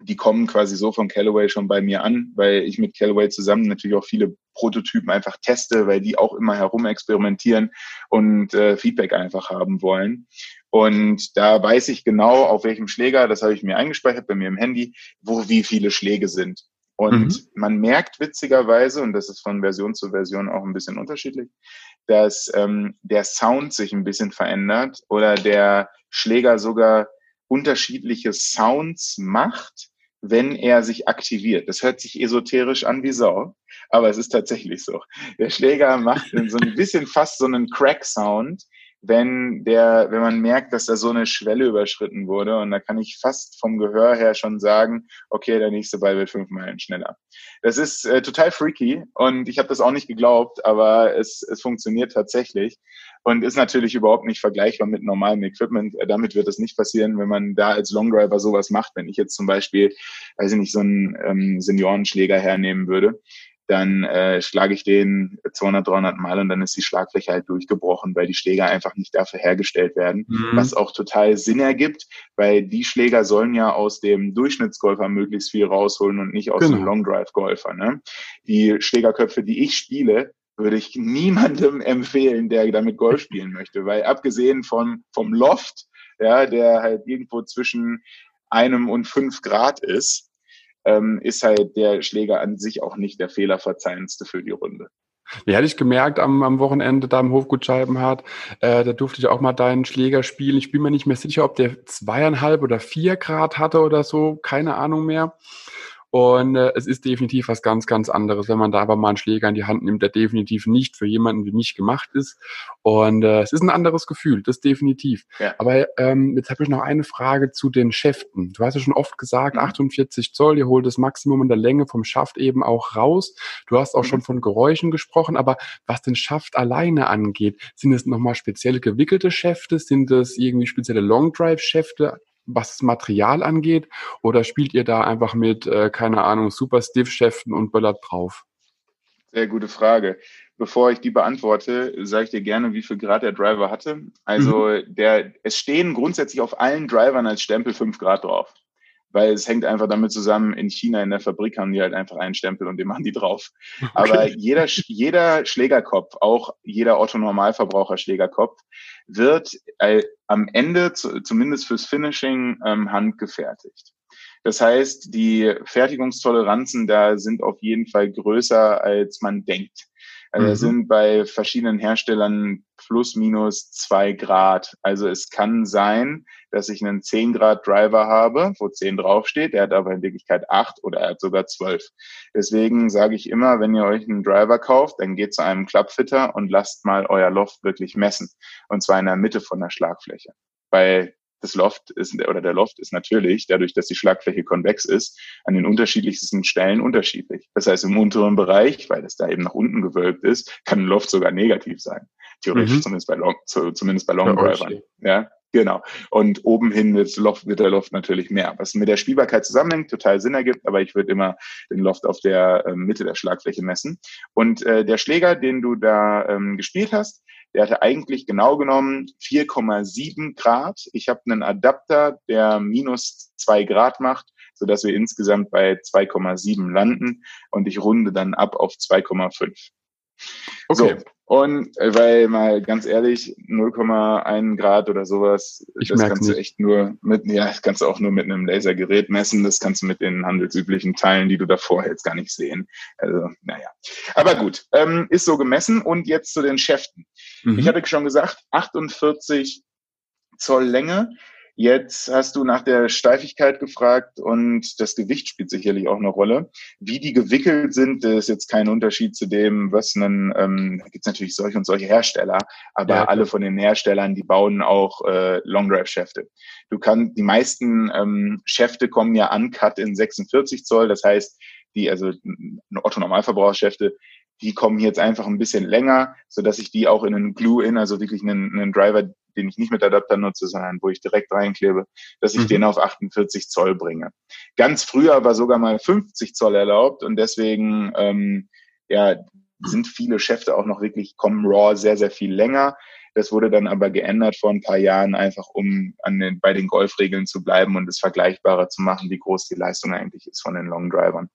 die kommen quasi so von Callaway schon bei mir an, weil ich mit Callaway zusammen natürlich auch viele Prototypen einfach teste, weil die auch immer herum experimentieren und äh, Feedback einfach haben wollen. Und da weiß ich genau, auf welchem Schläger, das habe ich mir eingespeichert bei mir im Handy, wo wie viele Schläge sind. Und mhm. man merkt witzigerweise, und das ist von Version zu Version auch ein bisschen unterschiedlich, dass ähm, der Sound sich ein bisschen verändert oder der Schläger sogar unterschiedliche Sounds macht, wenn er sich aktiviert. Das hört sich esoterisch an wie Sau, aber es ist tatsächlich so. Der Schläger macht so ein bisschen fast so einen Crack-Sound, wenn der, wenn man merkt, dass da so eine Schwelle überschritten wurde. Und da kann ich fast vom Gehör her schon sagen, okay, der nächste Ball wird fünf Meilen schneller. Das ist äh, total freaky und ich habe das auch nicht geglaubt, aber es, es funktioniert tatsächlich und ist natürlich überhaupt nicht vergleichbar mit normalem Equipment. Äh, damit wird es nicht passieren, wenn man da als Longdriver sowas macht. Wenn ich jetzt zum Beispiel, weiß ich nicht, so einen ähm, Seniorenschläger hernehmen würde, dann äh, schlage ich den 200, 300 Mal und dann ist die Schlagfläche halt durchgebrochen, weil die Schläger einfach nicht dafür hergestellt werden, mhm. was auch total Sinn ergibt, weil die Schläger sollen ja aus dem Durchschnittsgolfer möglichst viel rausholen und nicht aus genau. dem Long Drive Golfer. Ne? Die Schlägerköpfe, die ich spiele, würde ich niemandem empfehlen, der damit Golf spielen möchte, weil abgesehen von vom Loft, ja, der halt irgendwo zwischen einem und fünf Grad ist, ähm, ist halt der Schläger an sich auch nicht der fehlerverzeihendste für die Runde. Ja, hatte ich gemerkt am, am Wochenende da im Hofgut Scheibenhardt, äh, da durfte ich auch mal deinen Schläger spielen. Ich bin mir nicht mehr sicher, ob der zweieinhalb oder vier Grad hatte oder so, keine Ahnung mehr. Und äh, es ist definitiv was ganz, ganz anderes, wenn man da aber mal einen Schläger in die Hand nimmt, der definitiv nicht für jemanden wie mich gemacht ist. Und äh, es ist ein anderes Gefühl, das definitiv. Ja. Aber ähm, jetzt habe ich noch eine Frage zu den Schäften. Du hast ja schon oft gesagt, mhm. 48 Zoll, ihr holt das Maximum in der Länge vom Schaft eben auch raus. Du hast auch mhm. schon von Geräuschen gesprochen, aber was den Schaft alleine angeht, sind es nochmal speziell gewickelte Schäfte? Sind es irgendwie spezielle Long Drive Schäfte? Was das Material angeht? Oder spielt ihr da einfach mit, äh, keine Ahnung, super Stiff-Schäften und böllert drauf? Sehr gute Frage. Bevor ich die beantworte, sage ich dir gerne, wie viel Grad der Driver hatte. Also mhm. der, es stehen grundsätzlich auf allen Drivern als Stempel 5 Grad drauf weil es hängt einfach damit zusammen, in China in der Fabrik haben die halt einfach einen Stempel und den machen die drauf. Okay. Aber jeder, jeder Schlägerkopf, auch jeder Otto-Normalverbraucher-Schlägerkopf, wird äh, am Ende, zu, zumindest fürs Finishing, ähm, handgefertigt. Das heißt, die Fertigungstoleranzen da sind auf jeden Fall größer, als man denkt. Also mhm. sind bei verschiedenen Herstellern plus minus zwei Grad. Also es kann sein, dass ich einen 10 Grad Driver habe, wo 10 draufsteht, der hat aber in Wirklichkeit 8 oder er hat sogar 12. Deswegen sage ich immer, wenn ihr euch einen Driver kauft, dann geht zu einem Klappfitter und lasst mal euer Loft wirklich messen. Und zwar in der Mitte von der Schlagfläche. Weil das Loft ist, oder der Loft ist natürlich, dadurch, dass die Schlagfläche konvex ist, an den unterschiedlichsten Stellen unterschiedlich. Das heißt, im unteren Bereich, weil es da eben nach unten gewölbt ist, kann ein Loft sogar negativ sein. Theoretisch, mhm. zumindest bei Long, zumindest bei Long Drivern. Ja, genau. Und oben hin wird, Loft, wird der Loft natürlich mehr. Was mit der Spielbarkeit zusammenhängt, total Sinn ergibt, aber ich würde immer den Loft auf der äh, Mitte der Schlagfläche messen. Und äh, der Schläger, den du da ähm, gespielt hast, der hatte eigentlich genau genommen 4,7 Grad. Ich habe einen Adapter, der minus zwei Grad macht, so dass wir insgesamt bei 2,7 landen und ich runde dann ab auf 2,5. Okay. So, und äh, weil mal ganz ehrlich, 0,1 Grad oder sowas, ich das kannst nicht. du echt nur mit, ja, das kannst du auch nur mit einem Lasergerät messen. Das kannst du mit den handelsüblichen Teilen, die du davor hältst, gar nicht sehen. Also, naja. Aber gut, ähm, ist so gemessen. Und jetzt zu den Schäften. Mhm. Ich hatte schon gesagt, 48 Zoll Länge. Jetzt hast du nach der Steifigkeit gefragt und das Gewicht spielt sicherlich auch eine Rolle. Wie die gewickelt sind, ist jetzt kein Unterschied zu dem, was einen, ähm, da gibt es natürlich solche und solche Hersteller, aber ja, alle von den Herstellern, die bauen auch äh, Long Drive Schäfte. Du kannst, die meisten ähm, Schäfte kommen ja uncut in 46 Zoll, das heißt, die, also Otto Normalverbraucherschäfte, die kommen jetzt einfach ein bisschen länger, so dass ich die auch in einen Glue-In, also wirklich einen, einen Driver, den ich nicht mit Adapter nutze, sondern wo ich direkt reinklebe, dass ich mhm. den auf 48 Zoll bringe. Ganz früher war sogar mal 50 Zoll erlaubt und deswegen ähm, ja, sind viele Schäfte auch noch wirklich, kommen RAW sehr, sehr viel länger. Das wurde dann aber geändert vor ein paar Jahren, einfach um an den, bei den Golfregeln zu bleiben und es vergleichbarer zu machen, wie groß die Leistung eigentlich ist von den Long Drivern.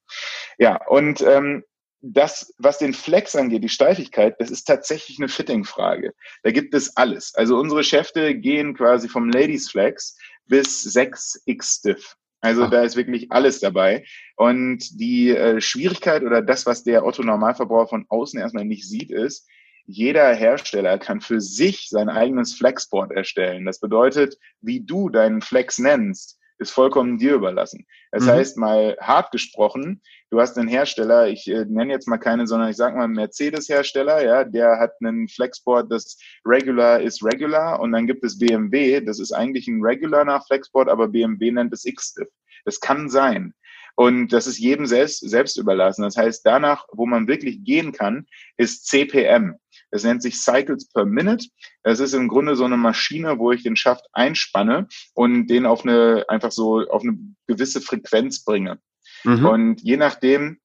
Ja, und ähm, das, was den Flex angeht, die Steifigkeit, das ist tatsächlich eine Fitting-Frage. Da gibt es alles. Also unsere Schäfte gehen quasi vom Ladies Flex bis 6X Stiff. Also Ach. da ist wirklich alles dabei. Und die äh, Schwierigkeit oder das, was der Otto-Normalverbraucher von außen erstmal nicht sieht, ist, jeder Hersteller kann für sich sein eigenes Flexboard erstellen. Das bedeutet, wie du deinen Flex nennst, ist vollkommen dir überlassen. Das mhm. heißt, mal hart gesprochen, du hast einen Hersteller, ich äh, nenne jetzt mal keine, sondern ich sage mal Mercedes-Hersteller, ja, der hat einen Flexboard, das Regular ist Regular und dann gibt es BMW, das ist eigentlich ein Regular nach Flexboard, aber BMW nennt es X-Stiff. Das kann sein. Und das ist jedem selbst, selbst überlassen. Das heißt, danach, wo man wirklich gehen kann, ist CPM. Das nennt sich Cycles per Minute. Das ist im Grunde so eine Maschine, wo ich den Schaft einspanne und den auf eine, einfach so auf eine gewisse Frequenz bringe. Mhm. Und je nachdem,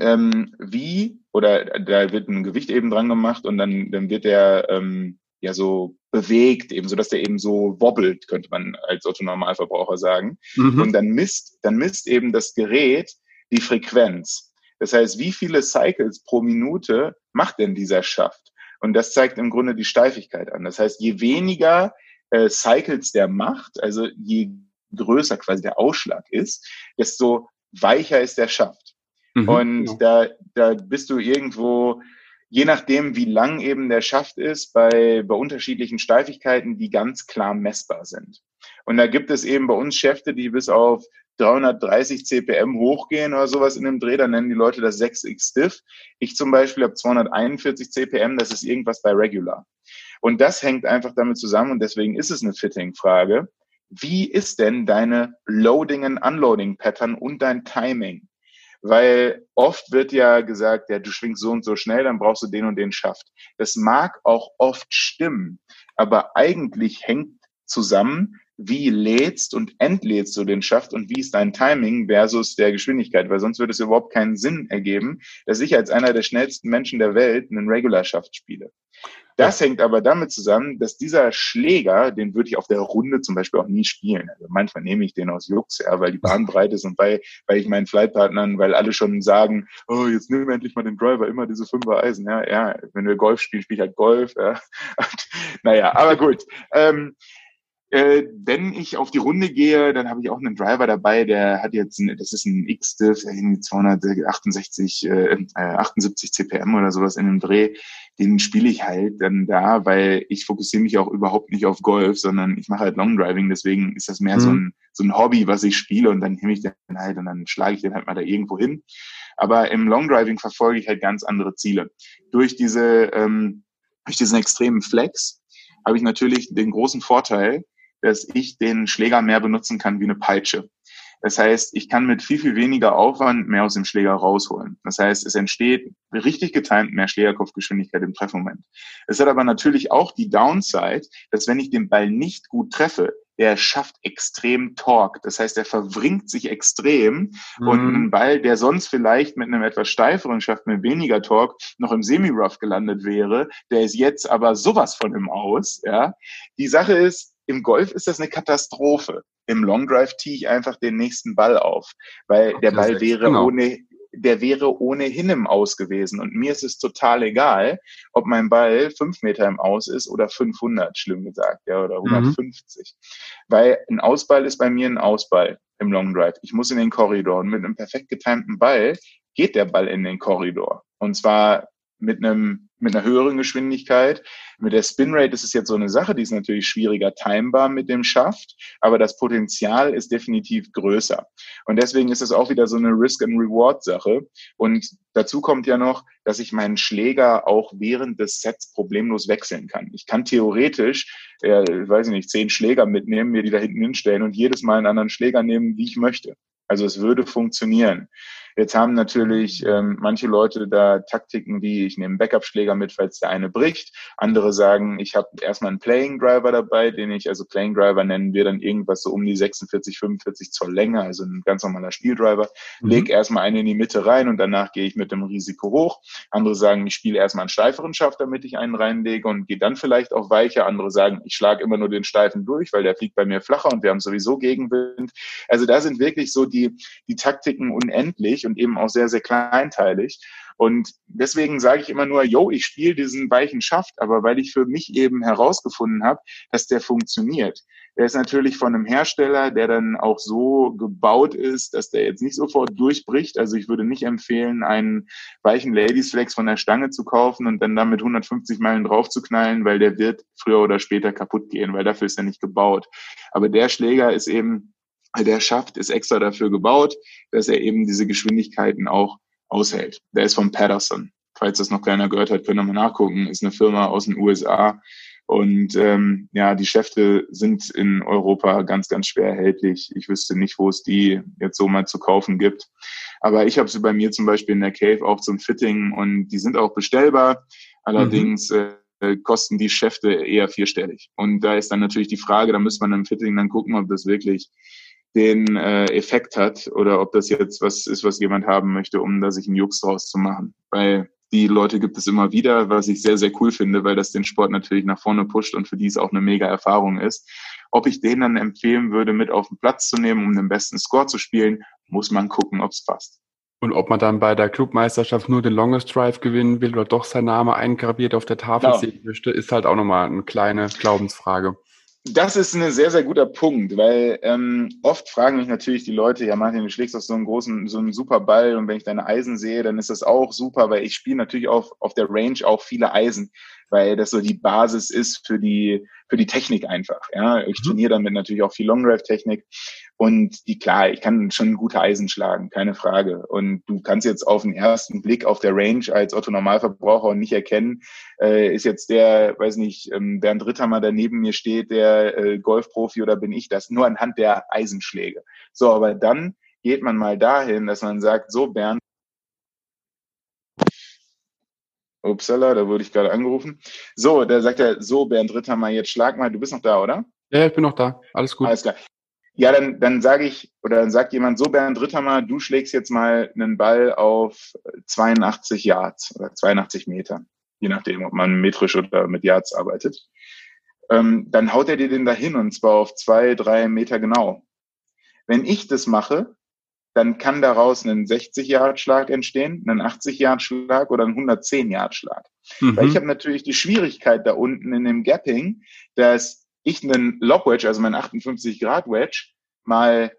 ähm, wie, oder da wird ein Gewicht eben dran gemacht und dann, dann wird der ähm, ja so bewegt, eben so, dass der eben so wobbelt, könnte man als Otto-Normalverbraucher sagen. Mhm. Und dann misst, dann misst eben das Gerät die Frequenz. Das heißt, wie viele Cycles pro Minute macht denn dieser Schaft? Und das zeigt im Grunde die Steifigkeit an. Das heißt, je weniger äh, Cycles der macht, also je größer quasi der Ausschlag ist, desto weicher ist der Schaft. Mhm, und ja. da, da bist du irgendwo, je nachdem, wie lang eben der Schaft ist, bei, bei unterschiedlichen Steifigkeiten, die ganz klar messbar sind. Und da gibt es eben bei uns Schäfte, die bis auf 330 CPM hochgehen oder sowas in dem Dreh, dann nennen die Leute das 6x Stiff. Ich zum Beispiel habe 241 CPM, das ist irgendwas bei Regular. Und das hängt einfach damit zusammen und deswegen ist es eine Fitting-Frage. Wie ist denn deine Loading and Unloading Pattern und dein Timing? Weil oft wird ja gesagt, ja, du schwingst so und so schnell, dann brauchst du den und den Schaft. Das mag auch oft stimmen, aber eigentlich hängt zusammen, wie lädst und entlädst du den Schaft und wie ist dein Timing versus der Geschwindigkeit, weil sonst würde es überhaupt keinen Sinn ergeben, dass ich als einer der schnellsten Menschen der Welt einen Regular-Schaft spiele. Das ja. hängt aber damit zusammen, dass dieser Schläger, den würde ich auf der Runde zum Beispiel auch nie spielen. Also manchmal nehme ich den aus Jux, ja, weil die Bahn breit ist und weil, weil ich meinen Flightpartnern, weil alle schon sagen, oh, jetzt nimm endlich mal den Driver, immer diese Fünfer Eisen. Ja, ja, wenn wir Golf spielen, spiele ich halt Golf. Ja. naja, aber gut. Ähm, Äh, wenn ich auf die Runde gehe, dann habe ich auch einen Driver dabei, der hat jetzt, ein, das ist ein X-Diff, 268, äh, 78 CPM oder sowas in dem Dreh. Den spiele ich halt dann da, weil ich fokussiere mich auch überhaupt nicht auf Golf, sondern ich mache halt Long Driving. Deswegen ist das mehr mhm. so, ein, so ein Hobby, was ich spiele und dann nehme ich den halt und dann schlage ich den halt mal da irgendwo hin. Aber im Long Driving verfolge ich halt ganz andere Ziele. Durch diese, ähm, durch diesen extremen Flex habe ich natürlich den großen Vorteil, dass ich den Schläger mehr benutzen kann wie eine Peitsche. Das heißt, ich kann mit viel, viel weniger Aufwand mehr aus dem Schläger rausholen. Das heißt, es entsteht richtig getimt mehr Schlägerkopfgeschwindigkeit im Treffmoment. Es hat aber natürlich auch die Downside, dass wenn ich den Ball nicht gut treffe, der schafft extrem Torque. Das heißt, er verwringt sich extrem mhm. und ein Ball, der sonst vielleicht mit einem etwas steiferen Schaft mit weniger Torque noch im Semi-Rough gelandet wäre, der ist jetzt aber sowas von im Aus. Ja, die Sache ist, im Golf ist das eine Katastrophe. Im Long Drive tee ich einfach den nächsten Ball auf, weil der Ball wäre genau. ohne, der wäre ohnehin im Aus gewesen. Und mir ist es total egal, ob mein Ball fünf Meter im Aus ist oder 500, schlimm gesagt, ja, oder 150. Mhm. Weil ein Ausball ist bei mir ein Ausball im Long Drive. Ich muss in den Korridor. Und mit einem perfekt getimten Ball geht der Ball in den Korridor. Und zwar mit einem mit einer höheren Geschwindigkeit. Mit der Spinrate ist es jetzt so eine Sache, die ist natürlich schwieriger timebar mit dem Schaft, aber das Potenzial ist definitiv größer. Und deswegen ist es auch wieder so eine Risk-and-Reward-Sache. Und dazu kommt ja noch, dass ich meinen Schläger auch während des Sets problemlos wechseln kann. Ich kann theoretisch, äh, weiß ich nicht, zehn Schläger mitnehmen, mir die da hinten hinstellen und jedes Mal einen anderen Schläger nehmen, wie ich möchte. Also es würde funktionieren. Jetzt haben natürlich ähm, manche Leute da Taktiken wie, ich nehme einen Backup-Schläger mit, falls der eine bricht. Andere sagen, ich habe erstmal einen Playing Driver dabei, den ich, also Playing Driver nennen wir dann irgendwas so um die 46, 45 Zoll Länge, also ein ganz normaler Spieldriver. Mhm. Leg erstmal einen in die Mitte rein und danach gehe ich mit dem Risiko hoch. Andere sagen, ich spiele erstmal einen steiferen Schaft, damit ich einen reinlege und gehe dann vielleicht auch weicher. Andere sagen, ich schlage immer nur den steifen durch, weil der fliegt bei mir flacher und wir haben sowieso Gegenwind. Also da sind wirklich so die, die Taktiken unendlich und eben auch sehr, sehr kleinteilig. Und deswegen sage ich immer nur, yo, ich spiele diesen weichen Schaft, aber weil ich für mich eben herausgefunden habe, dass der funktioniert. Der ist natürlich von einem Hersteller, der dann auch so gebaut ist, dass der jetzt nicht sofort durchbricht. Also ich würde nicht empfehlen, einen weichen Ladies Flex von der Stange zu kaufen und dann damit 150 Meilen drauf zu knallen, weil der wird früher oder später kaputt gehen, weil dafür ist er nicht gebaut. Aber der Schläger ist eben der Schaft ist extra dafür gebaut, dass er eben diese Geschwindigkeiten auch aushält. Der ist von Patterson. Falls das noch keiner gehört hat, können wir mal nachgucken. Ist eine Firma aus den USA. Und ähm, ja, die Schäfte sind in Europa ganz, ganz schwer erhältlich. Ich wüsste nicht, wo es die jetzt so mal zu kaufen gibt. Aber ich habe sie bei mir zum Beispiel in der Cave auch zum Fitting und die sind auch bestellbar. Allerdings mhm. äh, kosten die Schäfte eher vierstellig. Und da ist dann natürlich die Frage, da müsste man im Fitting dann gucken, ob das wirklich den äh, Effekt hat oder ob das jetzt was ist, was jemand haben möchte, um da sich einen Jux draus zu machen. Weil die Leute gibt es immer wieder, was ich sehr, sehr cool finde, weil das den Sport natürlich nach vorne pusht und für die es auch eine mega Erfahrung ist. Ob ich denen dann empfehlen würde, mit auf den Platz zu nehmen, um den besten Score zu spielen, muss man gucken, ob es passt. Und ob man dann bei der Clubmeisterschaft nur den Longest Drive gewinnen will oder doch sein Name eingraviert auf der Tafel genau. sehen möchte, ist halt auch nochmal eine kleine Glaubensfrage. Das ist ein sehr, sehr guter Punkt, weil ähm, oft fragen mich natürlich die Leute, ja Martin, du schlägst doch so einen großen, so einen super Ball und wenn ich deine Eisen sehe, dann ist das auch super, weil ich spiele natürlich auch auf der Range auch viele Eisen, weil das so die Basis ist für die, für die Technik einfach. Ja, ich mhm. trainiere damit natürlich auch viel Long Drive Technik und die, klar, ich kann schon gute Eisen schlagen, keine Frage. Und du kannst jetzt auf den ersten Blick auf der Range als Otto Normalverbraucher nicht erkennen, äh, ist jetzt der, weiß nicht, ähm, Bernd Ritthammer, der neben mir steht, der äh, Golfprofi oder bin ich das? Nur anhand der Eisenschläge. So, aber dann geht man mal dahin, dass man sagt, so Bernd, Upsala, da wurde ich gerade angerufen. So, da sagt er, so Bernd Ritthammer, jetzt schlag mal, du bist noch da, oder? Ja, ich bin noch da. Alles gut. Alles klar. Ja, dann, dann sage ich, oder dann sagt jemand so, Bernd Ritthammer, du schlägst jetzt mal einen Ball auf 82 Yards oder 82 Meter, je nachdem, ob man metrisch oder mit Yards arbeitet. Ähm, dann haut er dir den dahin und zwar auf zwei, drei Meter genau. Wenn ich das mache, dann kann daraus ein 60-Yard-Schlag entstehen, ein 80-Yard-Schlag oder ein 110-Yard-Schlag. Mhm. Weil ich habe natürlich die Schwierigkeit da unten in dem Gapping, dass ich einen Lob Wedge, also mein 58 Grad Wedge, mal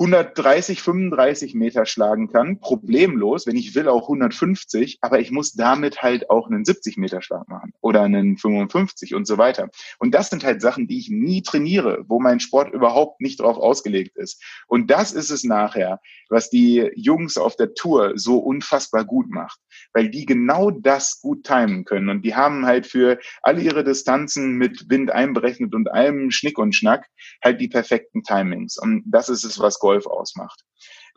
130, 35 Meter schlagen kann, problemlos, wenn ich will auch 150, aber ich muss damit halt auch einen 70 Meter Schlag machen oder einen 55 und so weiter. Und das sind halt Sachen, die ich nie trainiere, wo mein Sport überhaupt nicht drauf ausgelegt ist. Und das ist es nachher, was die Jungs auf der Tour so unfassbar gut macht, weil die genau das gut timen können und die haben halt für alle ihre Distanzen mit Wind einberechnet und allem Schnick und Schnack halt die perfekten Timings. Und das ist es, was Golf ausmacht.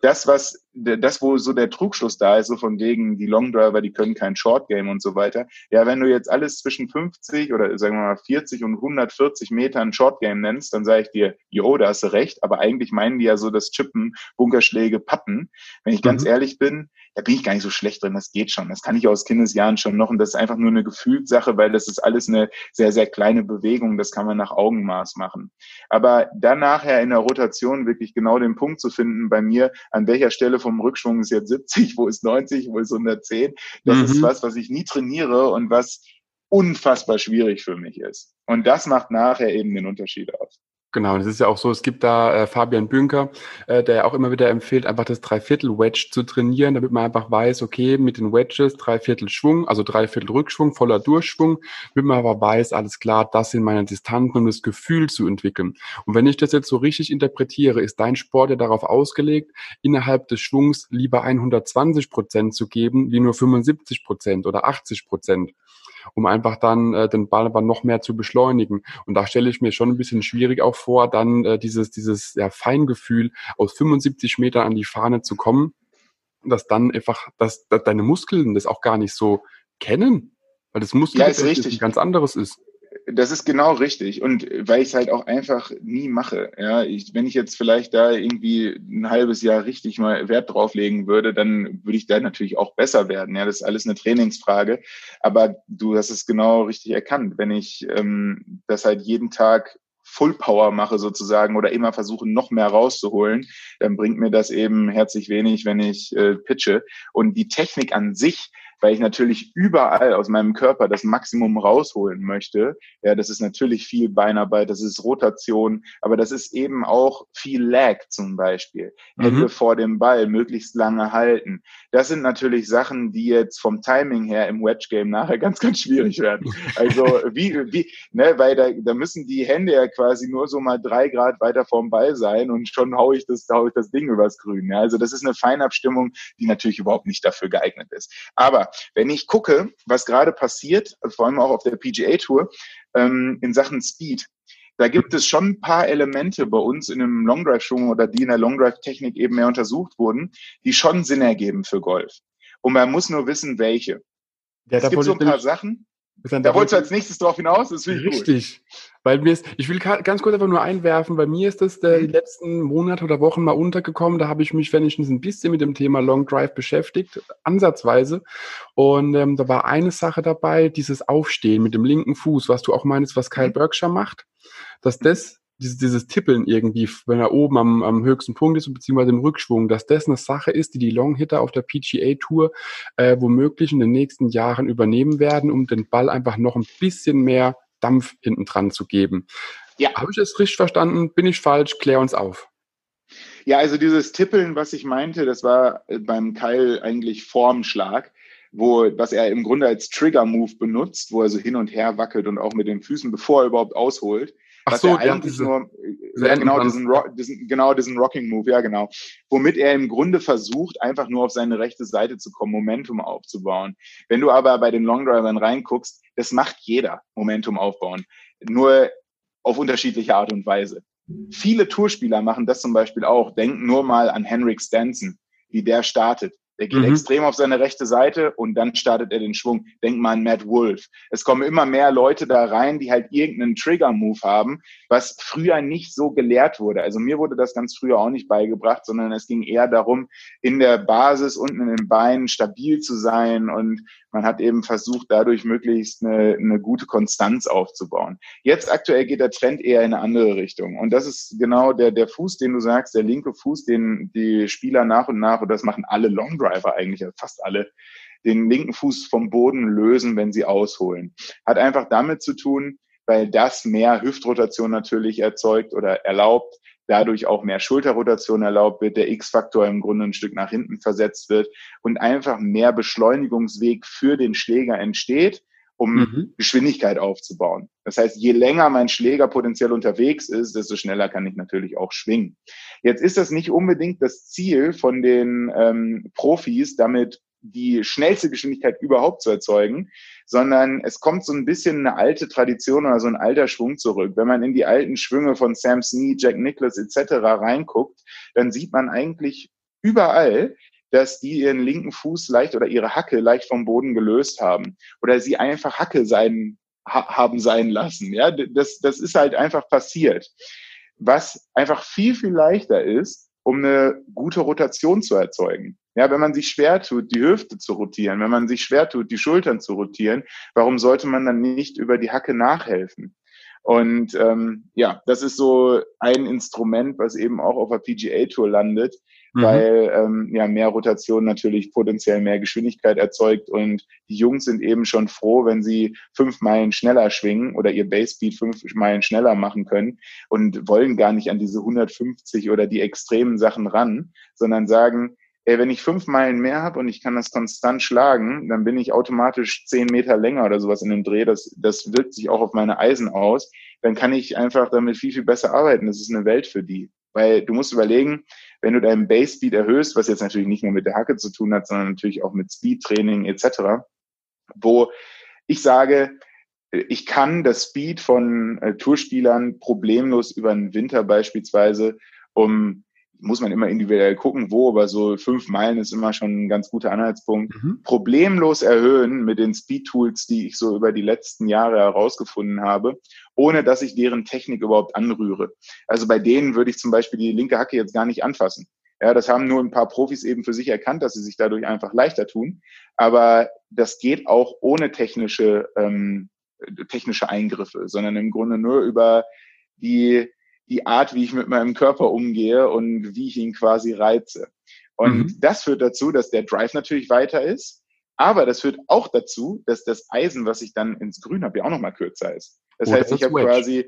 Das, was, das, wo so der Trugschluss da ist, so von wegen, die Longdriver, die können kein Short Game und so weiter. Ja, wenn du jetzt alles zwischen 50 oder sagen wir mal 40 und 140 Metern Short Game nennst, dann sage ich dir, jo, da hast du recht, aber eigentlich meinen die ja so das Chippen, Bunkerschläge, Patten. Wenn ich ganz mhm. ehrlich bin, da bin ich gar nicht so schlecht drin, das geht schon. Das kann ich aus Kindesjahren schon noch und das ist einfach nur eine Gefühlssache, weil das ist alles eine sehr, sehr kleine Bewegung, das kann man nach Augenmaß machen. Aber dann nachher in der Rotation wirklich genau den Punkt zu finden bei mir, an welcher Stelle vom Rückschwung ist jetzt 70, wo ist 90, wo ist 110, das mhm. ist was, was ich nie trainiere und was unfassbar schwierig für mich ist. Und das macht nachher eben den Unterschied aus. Genau, das ist ja auch so, es gibt da äh, Fabian Bünker, äh, der auch immer wieder empfiehlt, einfach das Dreiviertel-Wedge zu trainieren, damit man einfach weiß, okay, mit den Wedges Dreiviertel Schwung, also Dreiviertel Rückschwung, voller Durchschwung, damit man aber weiß, alles klar, das sind meine Distanzen, um das Gefühl zu entwickeln. Und wenn ich das jetzt so richtig interpretiere, ist dein Sport ja darauf ausgelegt, innerhalb des Schwungs lieber 120 Prozent zu geben, wie nur 75 Prozent oder 80 Prozent um einfach dann äh, den Ball aber noch mehr zu beschleunigen. Und da stelle ich mir schon ein bisschen schwierig auch vor, dann äh, dieses, dieses ja, Feingefühl aus 75 Metern an die Fahne zu kommen, dass dann einfach, dass, dass deine Muskeln das auch gar nicht so kennen, weil das Muskel ja, ist richtig. ganz anderes ist das ist genau richtig. Und weil ich es halt auch einfach nie mache. Ja, ich, wenn ich jetzt vielleicht da irgendwie ein halbes Jahr richtig mal Wert drauf legen würde, dann würde ich da natürlich auch besser werden. Ja, das ist alles eine Trainingsfrage. Aber du hast es genau richtig erkannt. Wenn ich ähm, das halt jeden Tag Full Power mache sozusagen oder immer versuche, noch mehr rauszuholen, dann bringt mir das eben herzlich wenig, wenn ich äh, pitche. Und die Technik an sich, weil ich natürlich überall aus meinem Körper das Maximum rausholen möchte. Ja, das ist natürlich viel Beinarbeit, das ist Rotation, aber das ist eben auch viel Lag zum Beispiel. Mhm. Hände vor dem Ball, möglichst lange halten. Das sind natürlich Sachen, die jetzt vom Timing her im Wedge Game nachher ganz, ganz schwierig werden. Also wie, wie, ne, weil da, da müssen die Hände ja quasi nur so mal drei Grad weiter vorm Ball sein und schon hau ich das, hau ich das Ding übers Grün. Ja, also das ist eine Feinabstimmung, die natürlich überhaupt nicht dafür geeignet ist. Aber wenn ich gucke, was gerade passiert, vor allem auch auf der PGA Tour, ähm, in Sachen Speed, da gibt es schon ein paar Elemente bei uns in einem Long Drive Schwung oder die in der Long Drive Technik eben mehr untersucht wurden, die schon Sinn ergeben für Golf. Und man muss nur wissen, welche. Ja, es gibt so ein paar Sachen, da wolltest du als nächstes drauf hinaus, das finde ich Richtig. Gut. Weil mir ist, ich will ganz kurz einfach nur einwerfen, bei mir ist das äh, die mhm. letzten Monate oder Wochen mal untergekommen. Da habe ich mich wenigstens ein bisschen mit dem Thema Long Drive beschäftigt, ansatzweise. Und ähm, da war eine Sache dabei, dieses Aufstehen mit dem linken Fuß, was du auch meinst, was Kyle mhm. Berkshire macht, dass das dieses, dieses Tippeln irgendwie, wenn er oben am, am höchsten Punkt ist, beziehungsweise im Rückschwung, dass das eine Sache ist, die die Longhitter auf der PGA-Tour äh, womöglich in den nächsten Jahren übernehmen werden, um den Ball einfach noch ein bisschen mehr Dampf hinten dran zu geben. Ja. Habe ich es richtig verstanden? Bin ich falsch? Klär uns auf. Ja, also dieses Tippeln, was ich meinte, das war äh, beim Keil eigentlich Formschlag, wo, was er im Grunde als Trigger-Move benutzt, wo er so hin und her wackelt und auch mit den Füßen, bevor er überhaupt ausholt. Ach so, eigentlich diese, nur, ja, genau, diesen, diesen, genau diesen Rocking Move, ja genau. Womit er im Grunde versucht, einfach nur auf seine rechte Seite zu kommen, Momentum aufzubauen. Wenn du aber bei den Longdrivern reinguckst, das macht jeder, Momentum aufbauen. Nur auf unterschiedliche Art und Weise. Viele Tourspieler machen das zum Beispiel auch. Denken nur mal an Henrik Stenson, wie der startet. Der geht mhm. extrem auf seine rechte Seite und dann startet er den Schwung. Denk mal an Matt Wolf. Es kommen immer mehr Leute da rein, die halt irgendeinen Trigger-Move haben, was früher nicht so gelehrt wurde. Also mir wurde das ganz früher auch nicht beigebracht, sondern es ging eher darum, in der Basis unten in den Beinen stabil zu sein und man hat eben versucht, dadurch möglichst eine, eine gute Konstanz aufzubauen. Jetzt aktuell geht der Trend eher in eine andere Richtung. Und das ist genau der, der Fuß, den du sagst, der linke Fuß, den die Spieler nach und nach, und das machen alle Longdriver eigentlich, fast alle, den linken Fuß vom Boden lösen, wenn sie ausholen. Hat einfach damit zu tun, weil das mehr Hüftrotation natürlich erzeugt oder erlaubt, dadurch auch mehr Schulterrotation erlaubt wird, der X-Faktor im Grunde ein Stück nach hinten versetzt wird und einfach mehr Beschleunigungsweg für den Schläger entsteht, um mhm. Geschwindigkeit aufzubauen. Das heißt, je länger mein Schläger potenziell unterwegs ist, desto schneller kann ich natürlich auch schwingen. Jetzt ist das nicht unbedingt das Ziel von den ähm, Profis, damit die schnellste Geschwindigkeit überhaupt zu erzeugen, sondern es kommt so ein bisschen eine alte Tradition oder so ein alter Schwung zurück. Wenn man in die alten Schwünge von Sam Snee, Jack Nicklaus etc. reinguckt, dann sieht man eigentlich überall, dass die ihren linken Fuß leicht oder ihre Hacke leicht vom Boden gelöst haben oder sie einfach Hacke sein, ha, haben sein lassen. Ja, das, das ist halt einfach passiert. Was einfach viel, viel leichter ist, um eine gute Rotation zu erzeugen. Ja, wenn man sich schwer tut, die Hüfte zu rotieren, wenn man sich schwer tut, die Schultern zu rotieren, warum sollte man dann nicht über die Hacke nachhelfen? Und ähm, ja, das ist so ein Instrument, was eben auch auf der PGA Tour landet, mhm. weil ähm, ja mehr Rotation natürlich potenziell mehr Geschwindigkeit erzeugt und die Jungs sind eben schon froh, wenn sie fünf Meilen schneller schwingen oder ihr Base Speed fünf Meilen schneller machen können und wollen gar nicht an diese 150 oder die extremen Sachen ran, sondern sagen, ey, wenn ich fünf Meilen mehr habe und ich kann das konstant schlagen, dann bin ich automatisch zehn Meter länger oder sowas in dem Dreh. Das, das wirkt sich auch auf meine Eisen aus. Dann kann ich einfach damit viel, viel besser arbeiten. Das ist eine Welt für die. Weil du musst überlegen, wenn du deinen Base Speed erhöhst, was jetzt natürlich nicht nur mit der Hacke zu tun hat, sondern natürlich auch mit Speed-Training etc., wo ich sage, ich kann das Speed von äh, Tourspielern problemlos über den Winter beispielsweise um muss man immer individuell gucken, wo, aber so fünf Meilen ist immer schon ein ganz guter Anhaltspunkt. Mhm. Problemlos erhöhen mit den Speed-Tools, die ich so über die letzten Jahre herausgefunden habe, ohne dass ich deren Technik überhaupt anrühre. Also bei denen würde ich zum Beispiel die linke Hacke jetzt gar nicht anfassen. Ja, das haben nur ein paar Profis eben für sich erkannt, dass sie sich dadurch einfach leichter tun. Aber das geht auch ohne technische, ähm, technische Eingriffe, sondern im Grunde nur über die die Art, wie ich mit meinem Körper umgehe und wie ich ihn quasi reize. Und mhm. das führt dazu, dass der Drive natürlich weiter ist, aber das führt auch dazu, dass das Eisen, was ich dann ins Grün habe, ja auch nochmal kürzer ist. Das oh, heißt, das ich habe quasi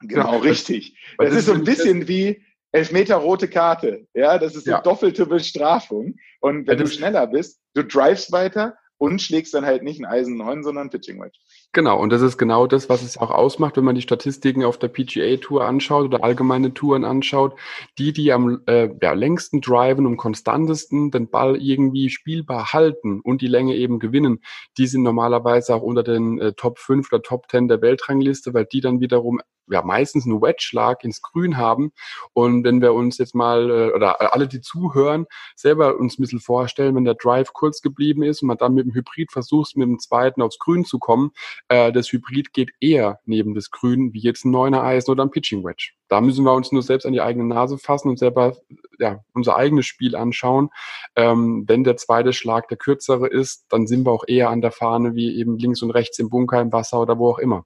genau ja, richtig. Das, das, ist so ein bisschen wie Elfmeter rote Karte. Ja, das ist eine ja. doppelte Bestrafung. Und wenn ja, du schneller bist, du drivest weiter und schlägst dann halt nicht ein Eisen 9, sondern ein Pitching Wedge. Genau, und das ist genau das, was es auch ausmacht, wenn man die Statistiken auf der PGA-Tour anschaut oder allgemeine Touren anschaut. Die, die am äh, ja, längsten driven und konstantesten den Ball irgendwie spielbar halten und die Länge eben gewinnen, die sind normalerweise auch unter den äh, Top 5 oder Top 10 der Weltrangliste, weil die dann wiederum ja meistens einen Wedge-Schlag ins Grün haben. Und wenn wir uns jetzt mal, äh, oder alle, die zuhören, selber uns ein bisschen vorstellen, wenn der Drive kurz geblieben ist und man dann mit dem Hybrid versucht, mit dem zweiten aufs Grün zu kommen, äh, das Hybrid geht eher neben das Grün wie jetzt ein neuner Eisen oder ein Pitching Wedge. Da müssen wir uns nur selbst an die eigene Nase fassen und selber ja, unser eigenes Spiel anschauen. Ähm, wenn der zweite Schlag der kürzere ist, dann sind wir auch eher an der Fahne wie eben links und rechts im Bunker, im Wasser oder wo auch immer.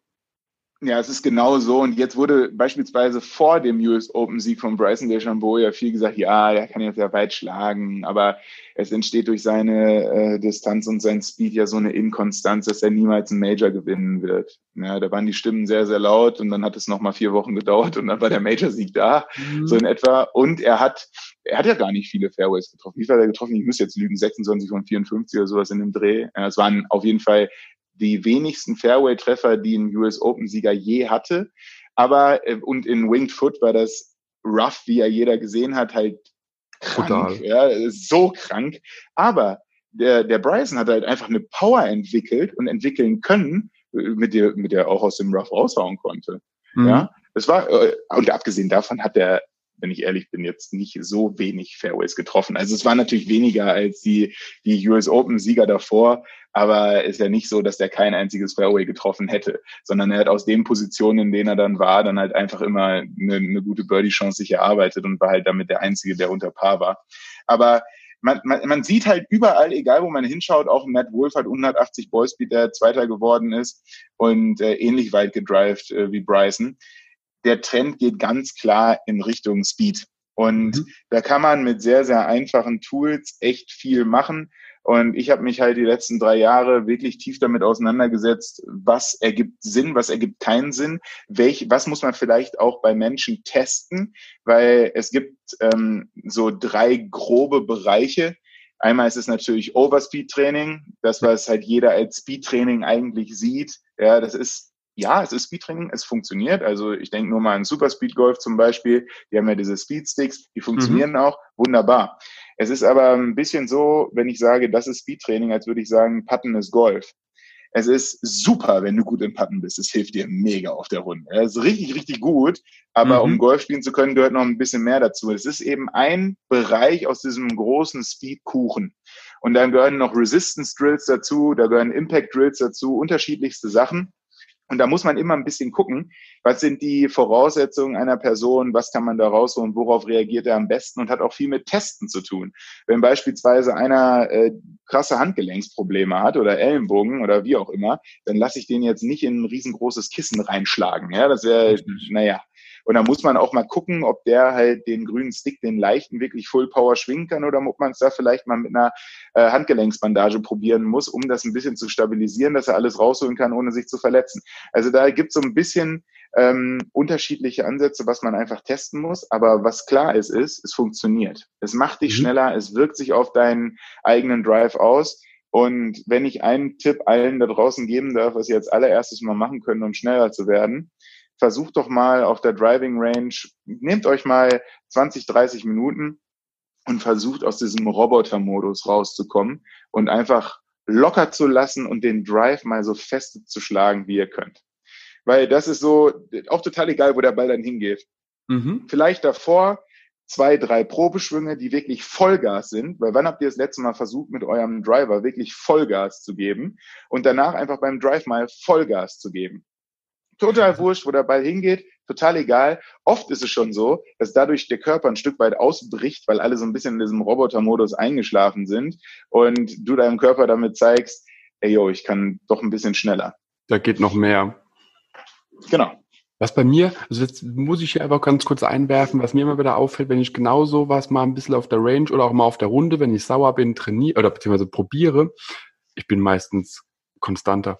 Ja, es ist genau so. Und jetzt wurde beispielsweise vor dem US Open Sieg von Bryson DeChambeau ja viel gesagt, ja, der kann jetzt ja weit schlagen, aber es entsteht durch seine äh, Distanz und sein Speed ja so eine Inkonstanz, dass er niemals einen Major gewinnen wird. Ja, da waren die Stimmen sehr, sehr laut und dann hat es nochmal vier Wochen gedauert und dann war der Major-Sieg da, mhm. so in etwa. Und er hat, er hat ja gar nicht viele Fairways getroffen. Wie viel hat er getroffen? Ich muss jetzt lügen, 26 von 54 oder sowas in dem Dreh. Ja, es waren auf jeden Fall die wenigsten Fairway-Treffer, die ein US Open-Sieger je hatte. Aber, äh, und in Winged Foot war das rough, wie ja jeder gesehen hat, halt krank. Total. Ja, so krank. Aber der, der Bryson hat halt einfach eine Power entwickelt und entwickeln können, äh, mit der, mit der auch aus dem Rough raushauen konnte. Mhm. Ja, das war, äh, und abgesehen davon hat er wenn ich ehrlich bin, jetzt nicht so wenig Fairways getroffen. Also es war natürlich weniger als die, die US Open Sieger davor, aber ist ja nicht so, dass der kein einziges Fairway getroffen hätte, sondern er hat aus den Positionen, in denen er dann war, dann halt einfach immer eine, eine gute Birdie-Chance sich erarbeitet und war halt damit der Einzige, der unter Paar war. Aber man, man, man sieht halt überall, egal wo man hinschaut, auch Matt Wolf hat 180 Ballspeed, der Zweiter geworden ist und äh, ähnlich weit gedrived äh, wie Bryson der Trend geht ganz klar in Richtung Speed. Und mhm. da kann man mit sehr, sehr einfachen Tools echt viel machen. Und ich habe mich halt die letzten drei Jahre wirklich tief damit auseinandergesetzt, was ergibt Sinn, was ergibt keinen Sinn, welch, was muss man vielleicht auch bei Menschen testen, weil es gibt ähm, so drei grobe Bereiche. Einmal ist es natürlich Overspeed-Training, das, was halt jeder als Speed-Training eigentlich sieht. Ja, das ist ja, es ist Speedtraining, es funktioniert. Also ich denke nur mal an Super Speed Golf zum Beispiel. Die haben ja diese Speedsticks, die funktionieren mhm. auch wunderbar. Es ist aber ein bisschen so, wenn ich sage, das ist Speedtraining, als würde ich sagen, Putten ist Golf. Es ist super, wenn du gut im Putten bist. Es hilft dir mega auf der Runde. Es ist richtig, richtig gut. Aber mhm. um Golf spielen zu können, gehört noch ein bisschen mehr dazu. Es ist eben ein Bereich aus diesem großen Speedkuchen. Und dann gehören noch Resistance Drills dazu, da gehören Impact Drills dazu, unterschiedlichste Sachen. Und da muss man immer ein bisschen gucken, was sind die Voraussetzungen einer Person, was kann man da rausholen, worauf reagiert er am besten und hat auch viel mit Testen zu tun. Wenn beispielsweise einer äh, krasse Handgelenksprobleme hat oder Ellenbogen oder wie auch immer, dann lasse ich den jetzt nicht in ein riesengroßes Kissen reinschlagen. Ja, das wäre, naja, und da muss man auch mal gucken, ob der halt den grünen Stick, den leichten, wirklich Full Power schwingen kann oder ob man es da vielleicht mal mit einer äh, Handgelenksbandage probieren muss, um das ein bisschen zu stabilisieren, dass er alles rausholen kann, ohne sich zu verletzen. Also da gibt es so ein bisschen ähm, unterschiedliche Ansätze, was man einfach testen muss. Aber was klar ist, ist, es funktioniert. Es macht dich mhm. schneller, es wirkt sich auf deinen eigenen Drive aus. Und wenn ich einen Tipp allen da draußen geben darf, was sie als allererstes mal machen können, um schneller zu werden, versucht doch mal auf der Driving Range, nehmt euch mal 20, 30 Minuten und versucht aus diesem Roboter-Modus rauszukommen und einfach locker zu lassen und den Drive mal so fest zu schlagen, wie ihr könnt. Weil das ist so auch total egal, wo der Ball dann hingeht. Mhm. Vielleicht davor zwei, drei Probeschwünge, die wirklich Vollgas sind, weil wann habt ihr das letzte Mal versucht, mit eurem Driver wirklich Vollgas zu geben und danach einfach beim Drive mal Vollgas zu geben? Total wurscht, wo der Ball hingeht, total egal. Oft ist es schon so, dass dadurch der Körper ein Stück weit ausbricht, weil alle so ein bisschen in diesem Robotermodus eingeschlafen sind und du deinem Körper damit zeigst, ey yo, ich kann doch ein bisschen schneller. Da geht noch mehr. Genau. Was bei mir, also jetzt muss ich hier einfach ganz kurz einwerfen, was mir immer wieder auffällt, wenn ich genau sowas mal ein bisschen auf der Range oder auch mal auf der Runde, wenn ich sauer bin, trainiere oder beziehungsweise probiere, ich bin meistens konstanter.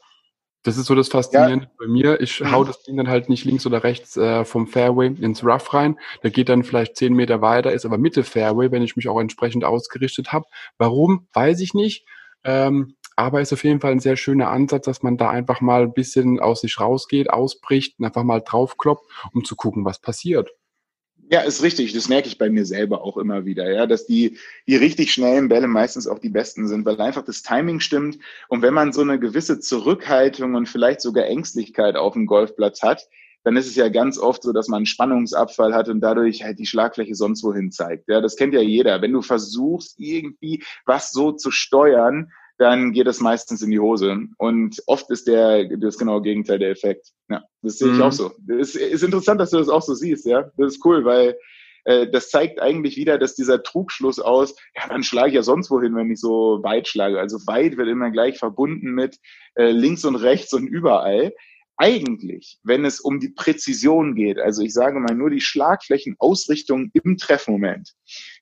Das ist so das Faszinierende ja. bei mir. Ich mhm. hau das Ding dann halt nicht links oder rechts äh, vom Fairway ins Rough rein. Der geht dann vielleicht zehn Meter weiter, ist aber Mitte Fairway, wenn ich mich auch entsprechend ausgerichtet habe. Warum, weiß ich nicht. Ähm, aber ist auf jeden Fall ein sehr schöner Ansatz, dass man da einfach mal ein bisschen aus sich rausgeht, ausbricht und einfach mal draufkloppt, um zu gucken, was passiert. Ja, ist richtig. Das merke ich bei mir selber auch immer wieder, ja, dass die, die richtig schnellen Bälle meistens auch die besten sind, weil einfach das Timing stimmt. Und wenn man so eine gewisse Zurückhaltung und vielleicht sogar Ängstlichkeit auf dem Golfplatz hat, dann ist es ja ganz oft so, dass man einen Spannungsabfall hat und dadurch halt die Schlagfläche sonst wohin zeigt. Ja, das kennt ja jeder. Wenn du versuchst, irgendwie was so zu steuern, dann geht es meistens in die Hose. Und oft ist der das genaue Gegenteil der Effekt. Ja, das sehe ich mhm. auch so. Es ist interessant, dass du das auch so siehst, ja. Das ist cool, weil äh, das zeigt eigentlich wieder, dass dieser Trugschluss aus, ja, dann schlage ich ja sonst wohin, wenn ich so weit schlage. Also weit wird immer gleich verbunden mit äh, links und rechts und überall. Eigentlich, wenn es um die Präzision geht, also ich sage mal nur die Schlagflächenausrichtung im Treffmoment,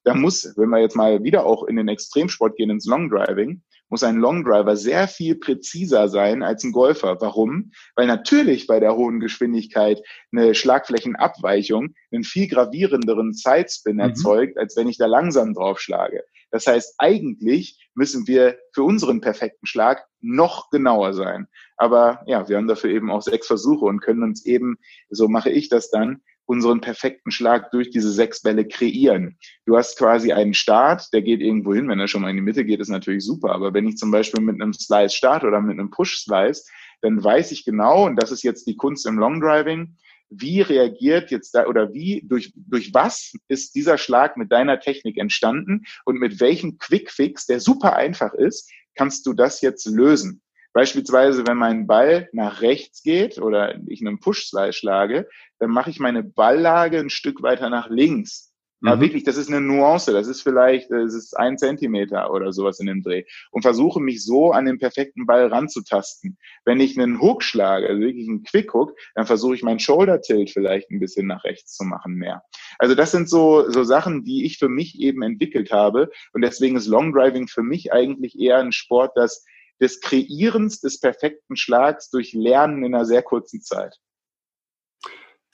da muss, wenn wir jetzt mal wieder auch in den Extremsport gehen, ins Long Driving, muss ein Long Driver sehr viel präziser sein als ein Golfer. Warum? Weil natürlich bei der hohen Geschwindigkeit eine Schlagflächenabweichung einen viel gravierenderen Sidespin mhm. erzeugt, als wenn ich da langsam draufschlage. Das heißt, eigentlich müssen wir für unseren perfekten Schlag noch genauer sein. Aber ja, wir haben dafür eben auch sechs Versuche und können uns eben, so mache ich das dann, unseren perfekten Schlag durch diese sechs Bälle kreieren. Du hast quasi einen Start, der geht irgendwo hin. Wenn er schon mal in die Mitte geht, ist natürlich super. Aber wenn ich zum Beispiel mit einem Slice starte oder mit einem Push-Slice, dann weiß ich genau, und das ist jetzt die Kunst im Long Driving, wie reagiert jetzt da oder wie, durch, durch was ist dieser Schlag mit deiner Technik entstanden und mit welchem Quick-Fix, der super einfach ist, kannst du das jetzt lösen. Beispielsweise, wenn mein Ball nach rechts geht oder ich einen Push-Slice schlage, dann mache ich meine Balllage ein Stück weiter nach links. Ja, mhm. wirklich, das ist eine Nuance. Das ist vielleicht, das ist ein Zentimeter oder sowas in dem Dreh. Und versuche mich so an den perfekten Ball ranzutasten. Wenn ich einen Hook schlage, also wirklich einen Quick Hook, dann versuche ich meinen Shoulder Tilt vielleicht ein bisschen nach rechts zu machen mehr. Also das sind so, so Sachen, die ich für mich eben entwickelt habe. Und deswegen ist Long Driving für mich eigentlich eher ein Sport, das des Kreierens des perfekten Schlags durch Lernen in einer sehr kurzen Zeit.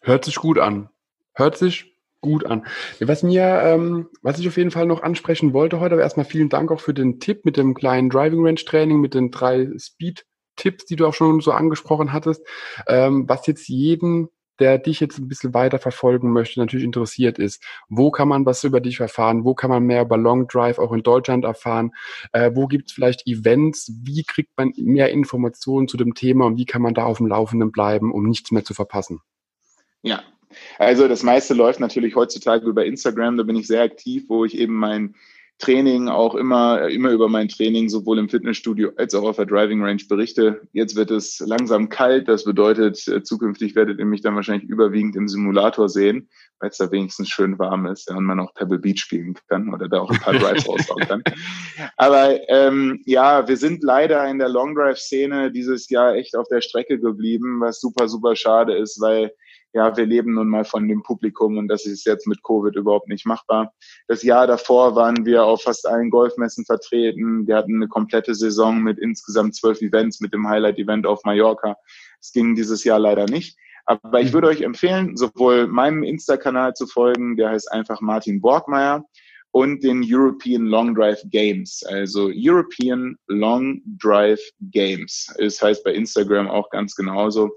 Hört sich gut an. Hört sich gut an. Was mir, ähm, was ich auf jeden Fall noch ansprechen wollte heute, aber erstmal vielen Dank auch für den Tipp mit dem kleinen Driving Range Training, mit den drei Speed Tipps, die du auch schon so angesprochen hattest, ähm, was jetzt jeden, der dich jetzt ein bisschen weiter verfolgen möchte, natürlich interessiert ist. Wo kann man was über dich erfahren? Wo kann man mehr über Long Drive auch in Deutschland erfahren? Äh, wo gibt es vielleicht Events? Wie kriegt man mehr Informationen zu dem Thema und wie kann man da auf dem Laufenden bleiben, um nichts mehr zu verpassen? Ja, also das meiste läuft natürlich heutzutage über Instagram, da bin ich sehr aktiv, wo ich eben mein Training auch immer, immer über mein Training sowohl im Fitnessstudio als auch auf der Driving Range berichte. Jetzt wird es langsam kalt, das bedeutet, äh, zukünftig werdet ihr mich dann wahrscheinlich überwiegend im Simulator sehen, weil es da wenigstens schön warm ist und man auch Pebble Beach spielen kann oder da auch ein paar Drives raushauen kann. Aber ähm, ja, wir sind leider in der Long Drive Szene dieses Jahr echt auf der Strecke geblieben, was super, super schade ist, weil ja, wir leben nun mal von dem Publikum und das ist jetzt mit Covid überhaupt nicht machbar. Das Jahr davor waren wir auf fast allen Golfmessen vertreten. Wir hatten eine komplette Saison mit insgesamt zwölf Events, mit dem Highlight-Event auf Mallorca. Es ging dieses Jahr leider nicht. Aber ich würde euch empfehlen, sowohl meinem Insta-Kanal zu folgen, der heißt einfach Martin Borgmeier, und den European Long Drive Games. Also European Long Drive Games. Es heißt bei Instagram auch ganz genauso.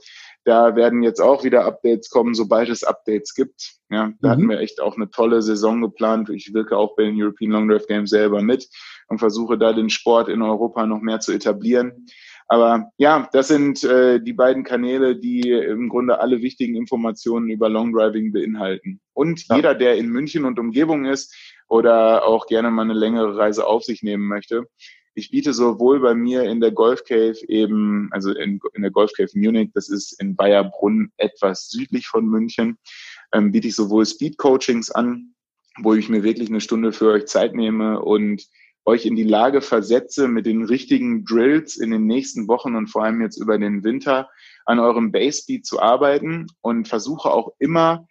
Da werden jetzt auch wieder Updates kommen, sobald es Updates gibt. Ja, da mhm. hatten wir echt auch eine tolle Saison geplant. Ich wirke auch bei den European Long Drive Games selber mit und versuche da den Sport in Europa noch mehr zu etablieren. Aber ja, das sind äh, die beiden Kanäle, die im Grunde alle wichtigen Informationen über Long Driving beinhalten. Und ja. jeder, der in München und Umgebung ist oder auch gerne mal eine längere Reise auf sich nehmen möchte, ich biete sowohl bei mir in der Golf Cave eben, also in, in der Golf Cave Munich, das ist in Bayerbrunn etwas südlich von München, ähm, biete ich sowohl Speed Coachings an, wo ich mir wirklich eine Stunde für euch Zeit nehme und euch in die Lage versetze, mit den richtigen Drills in den nächsten Wochen und vor allem jetzt über den Winter an eurem Base Speed zu arbeiten und versuche auch immer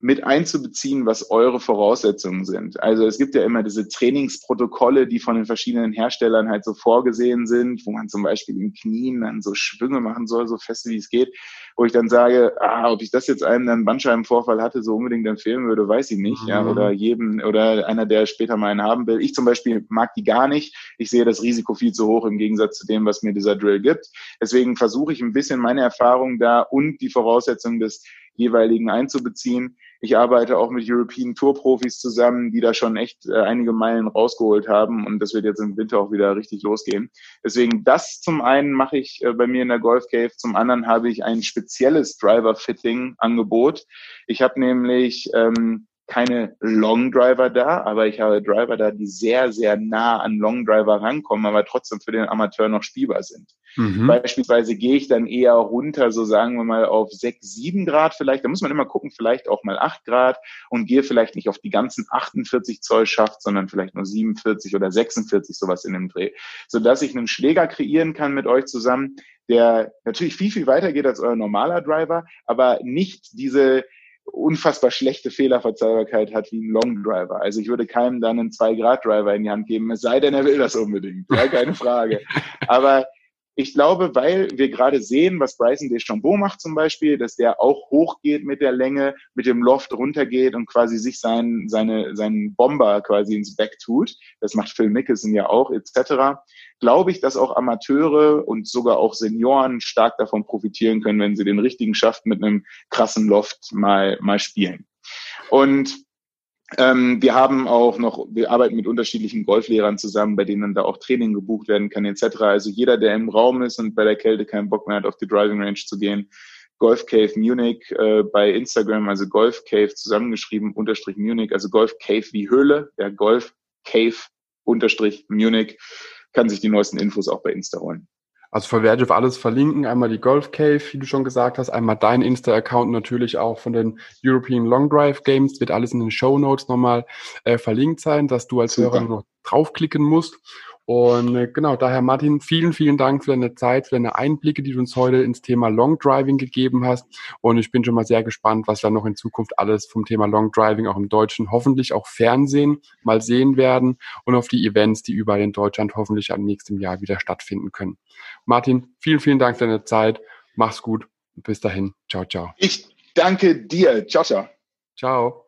mit einzubeziehen, was eure Voraussetzungen sind. Also es gibt ja immer diese Trainingsprotokolle, die von den verschiedenen Herstellern halt so vorgesehen sind, wo man zum Beispiel im Knien dann so Schwünge machen soll, so fest wie es geht, wo ich dann sage, ah, ob ich das jetzt einem dann Bandscheibenvorfall hatte, so unbedingt empfehlen würde, weiß ich nicht, mhm. ja, oder jedem, oder einer, der später mal einen haben will. Ich zum Beispiel mag die gar nicht. Ich sehe das Risiko viel zu hoch im Gegensatz zu dem, was mir dieser Drill gibt. Deswegen versuche ich ein bisschen meine Erfahrung da und die Voraussetzungen des jeweiligen einzubeziehen. Ich arbeite auch mit European Tour Profis zusammen, die da schon echt äh, einige Meilen rausgeholt haben und das wird jetzt im Winter auch wieder richtig losgehen. Deswegen das zum einen mache ich äh, bei mir in der Golf Cave, zum anderen habe ich ein spezielles Driver Fitting Angebot. Ich habe nämlich ähm, keine Long Driver da, aber ich habe Driver da, die sehr, sehr nah an Long Driver rankommen, aber trotzdem für den Amateur noch spielbar sind. Mhm. Beispielsweise gehe ich dann eher runter, so sagen wir mal auf sechs, sieben Grad vielleicht. Da muss man immer gucken, vielleicht auch mal acht Grad und gehe vielleicht nicht auf die ganzen 48 Zoll Schaft, sondern vielleicht nur 47 oder 46, sowas in dem Dreh. Sodass ich einen Schläger kreieren kann mit euch zusammen, der natürlich viel, viel weiter geht als euer normaler Driver, aber nicht diese unfassbar schlechte Fehlerverzeihbarkeit hat wie ein Long Driver. Also ich würde keinem dann einen 2-Grad-Driver in die Hand geben, es sei denn, er will das unbedingt. Ja, keine Frage. Aber ich glaube, weil wir gerade sehen, was Bryson DeChambeau macht zum Beispiel, dass der auch hochgeht mit der Länge, mit dem Loft runtergeht und quasi sich seinen, seine, seinen Bomber quasi ins Back tut. Das macht Phil Mickelson ja auch, etc. Glaube ich, dass auch Amateure und sogar auch Senioren stark davon profitieren können, wenn sie den richtigen Schaft mit einem krassen Loft mal, mal spielen. Und ähm, wir haben auch noch, wir arbeiten mit unterschiedlichen Golflehrern zusammen, bei denen dann da auch Training gebucht werden kann, etc. Also jeder, der im Raum ist und bei der Kälte keinen Bock mehr hat, auf die Driving Range zu gehen, Golf Cave Munich äh, bei Instagram, also Golf Cave zusammengeschrieben, unterstrich Munich, also Golf Cave wie Höhle, der Golf Cave unterstrich Munich, kann sich die neuesten Infos auch bei Insta holen. Also werde ich auf alles verlinken. Einmal die Golf Cave, wie du schon gesagt hast, einmal dein Insta-Account natürlich auch von den European Long Drive Games. Wird alles in den Show Notes nochmal äh, verlinkt sein, dass du als Super. Hörer noch draufklicken musst. Und äh, genau, daher Martin, vielen, vielen Dank für deine Zeit, für deine Einblicke, die du uns heute ins Thema Long Driving gegeben hast. Und ich bin schon mal sehr gespannt, was wir noch in Zukunft alles vom Thema Long Driving auch im Deutschen, hoffentlich auch Fernsehen mal sehen werden und auf die Events, die überall in Deutschland hoffentlich am nächsten Jahr wieder stattfinden können. Martin, vielen, vielen Dank für deine Zeit. Mach's gut. Bis dahin. Ciao, ciao. Ich danke dir. Ciao, ciao. Ciao.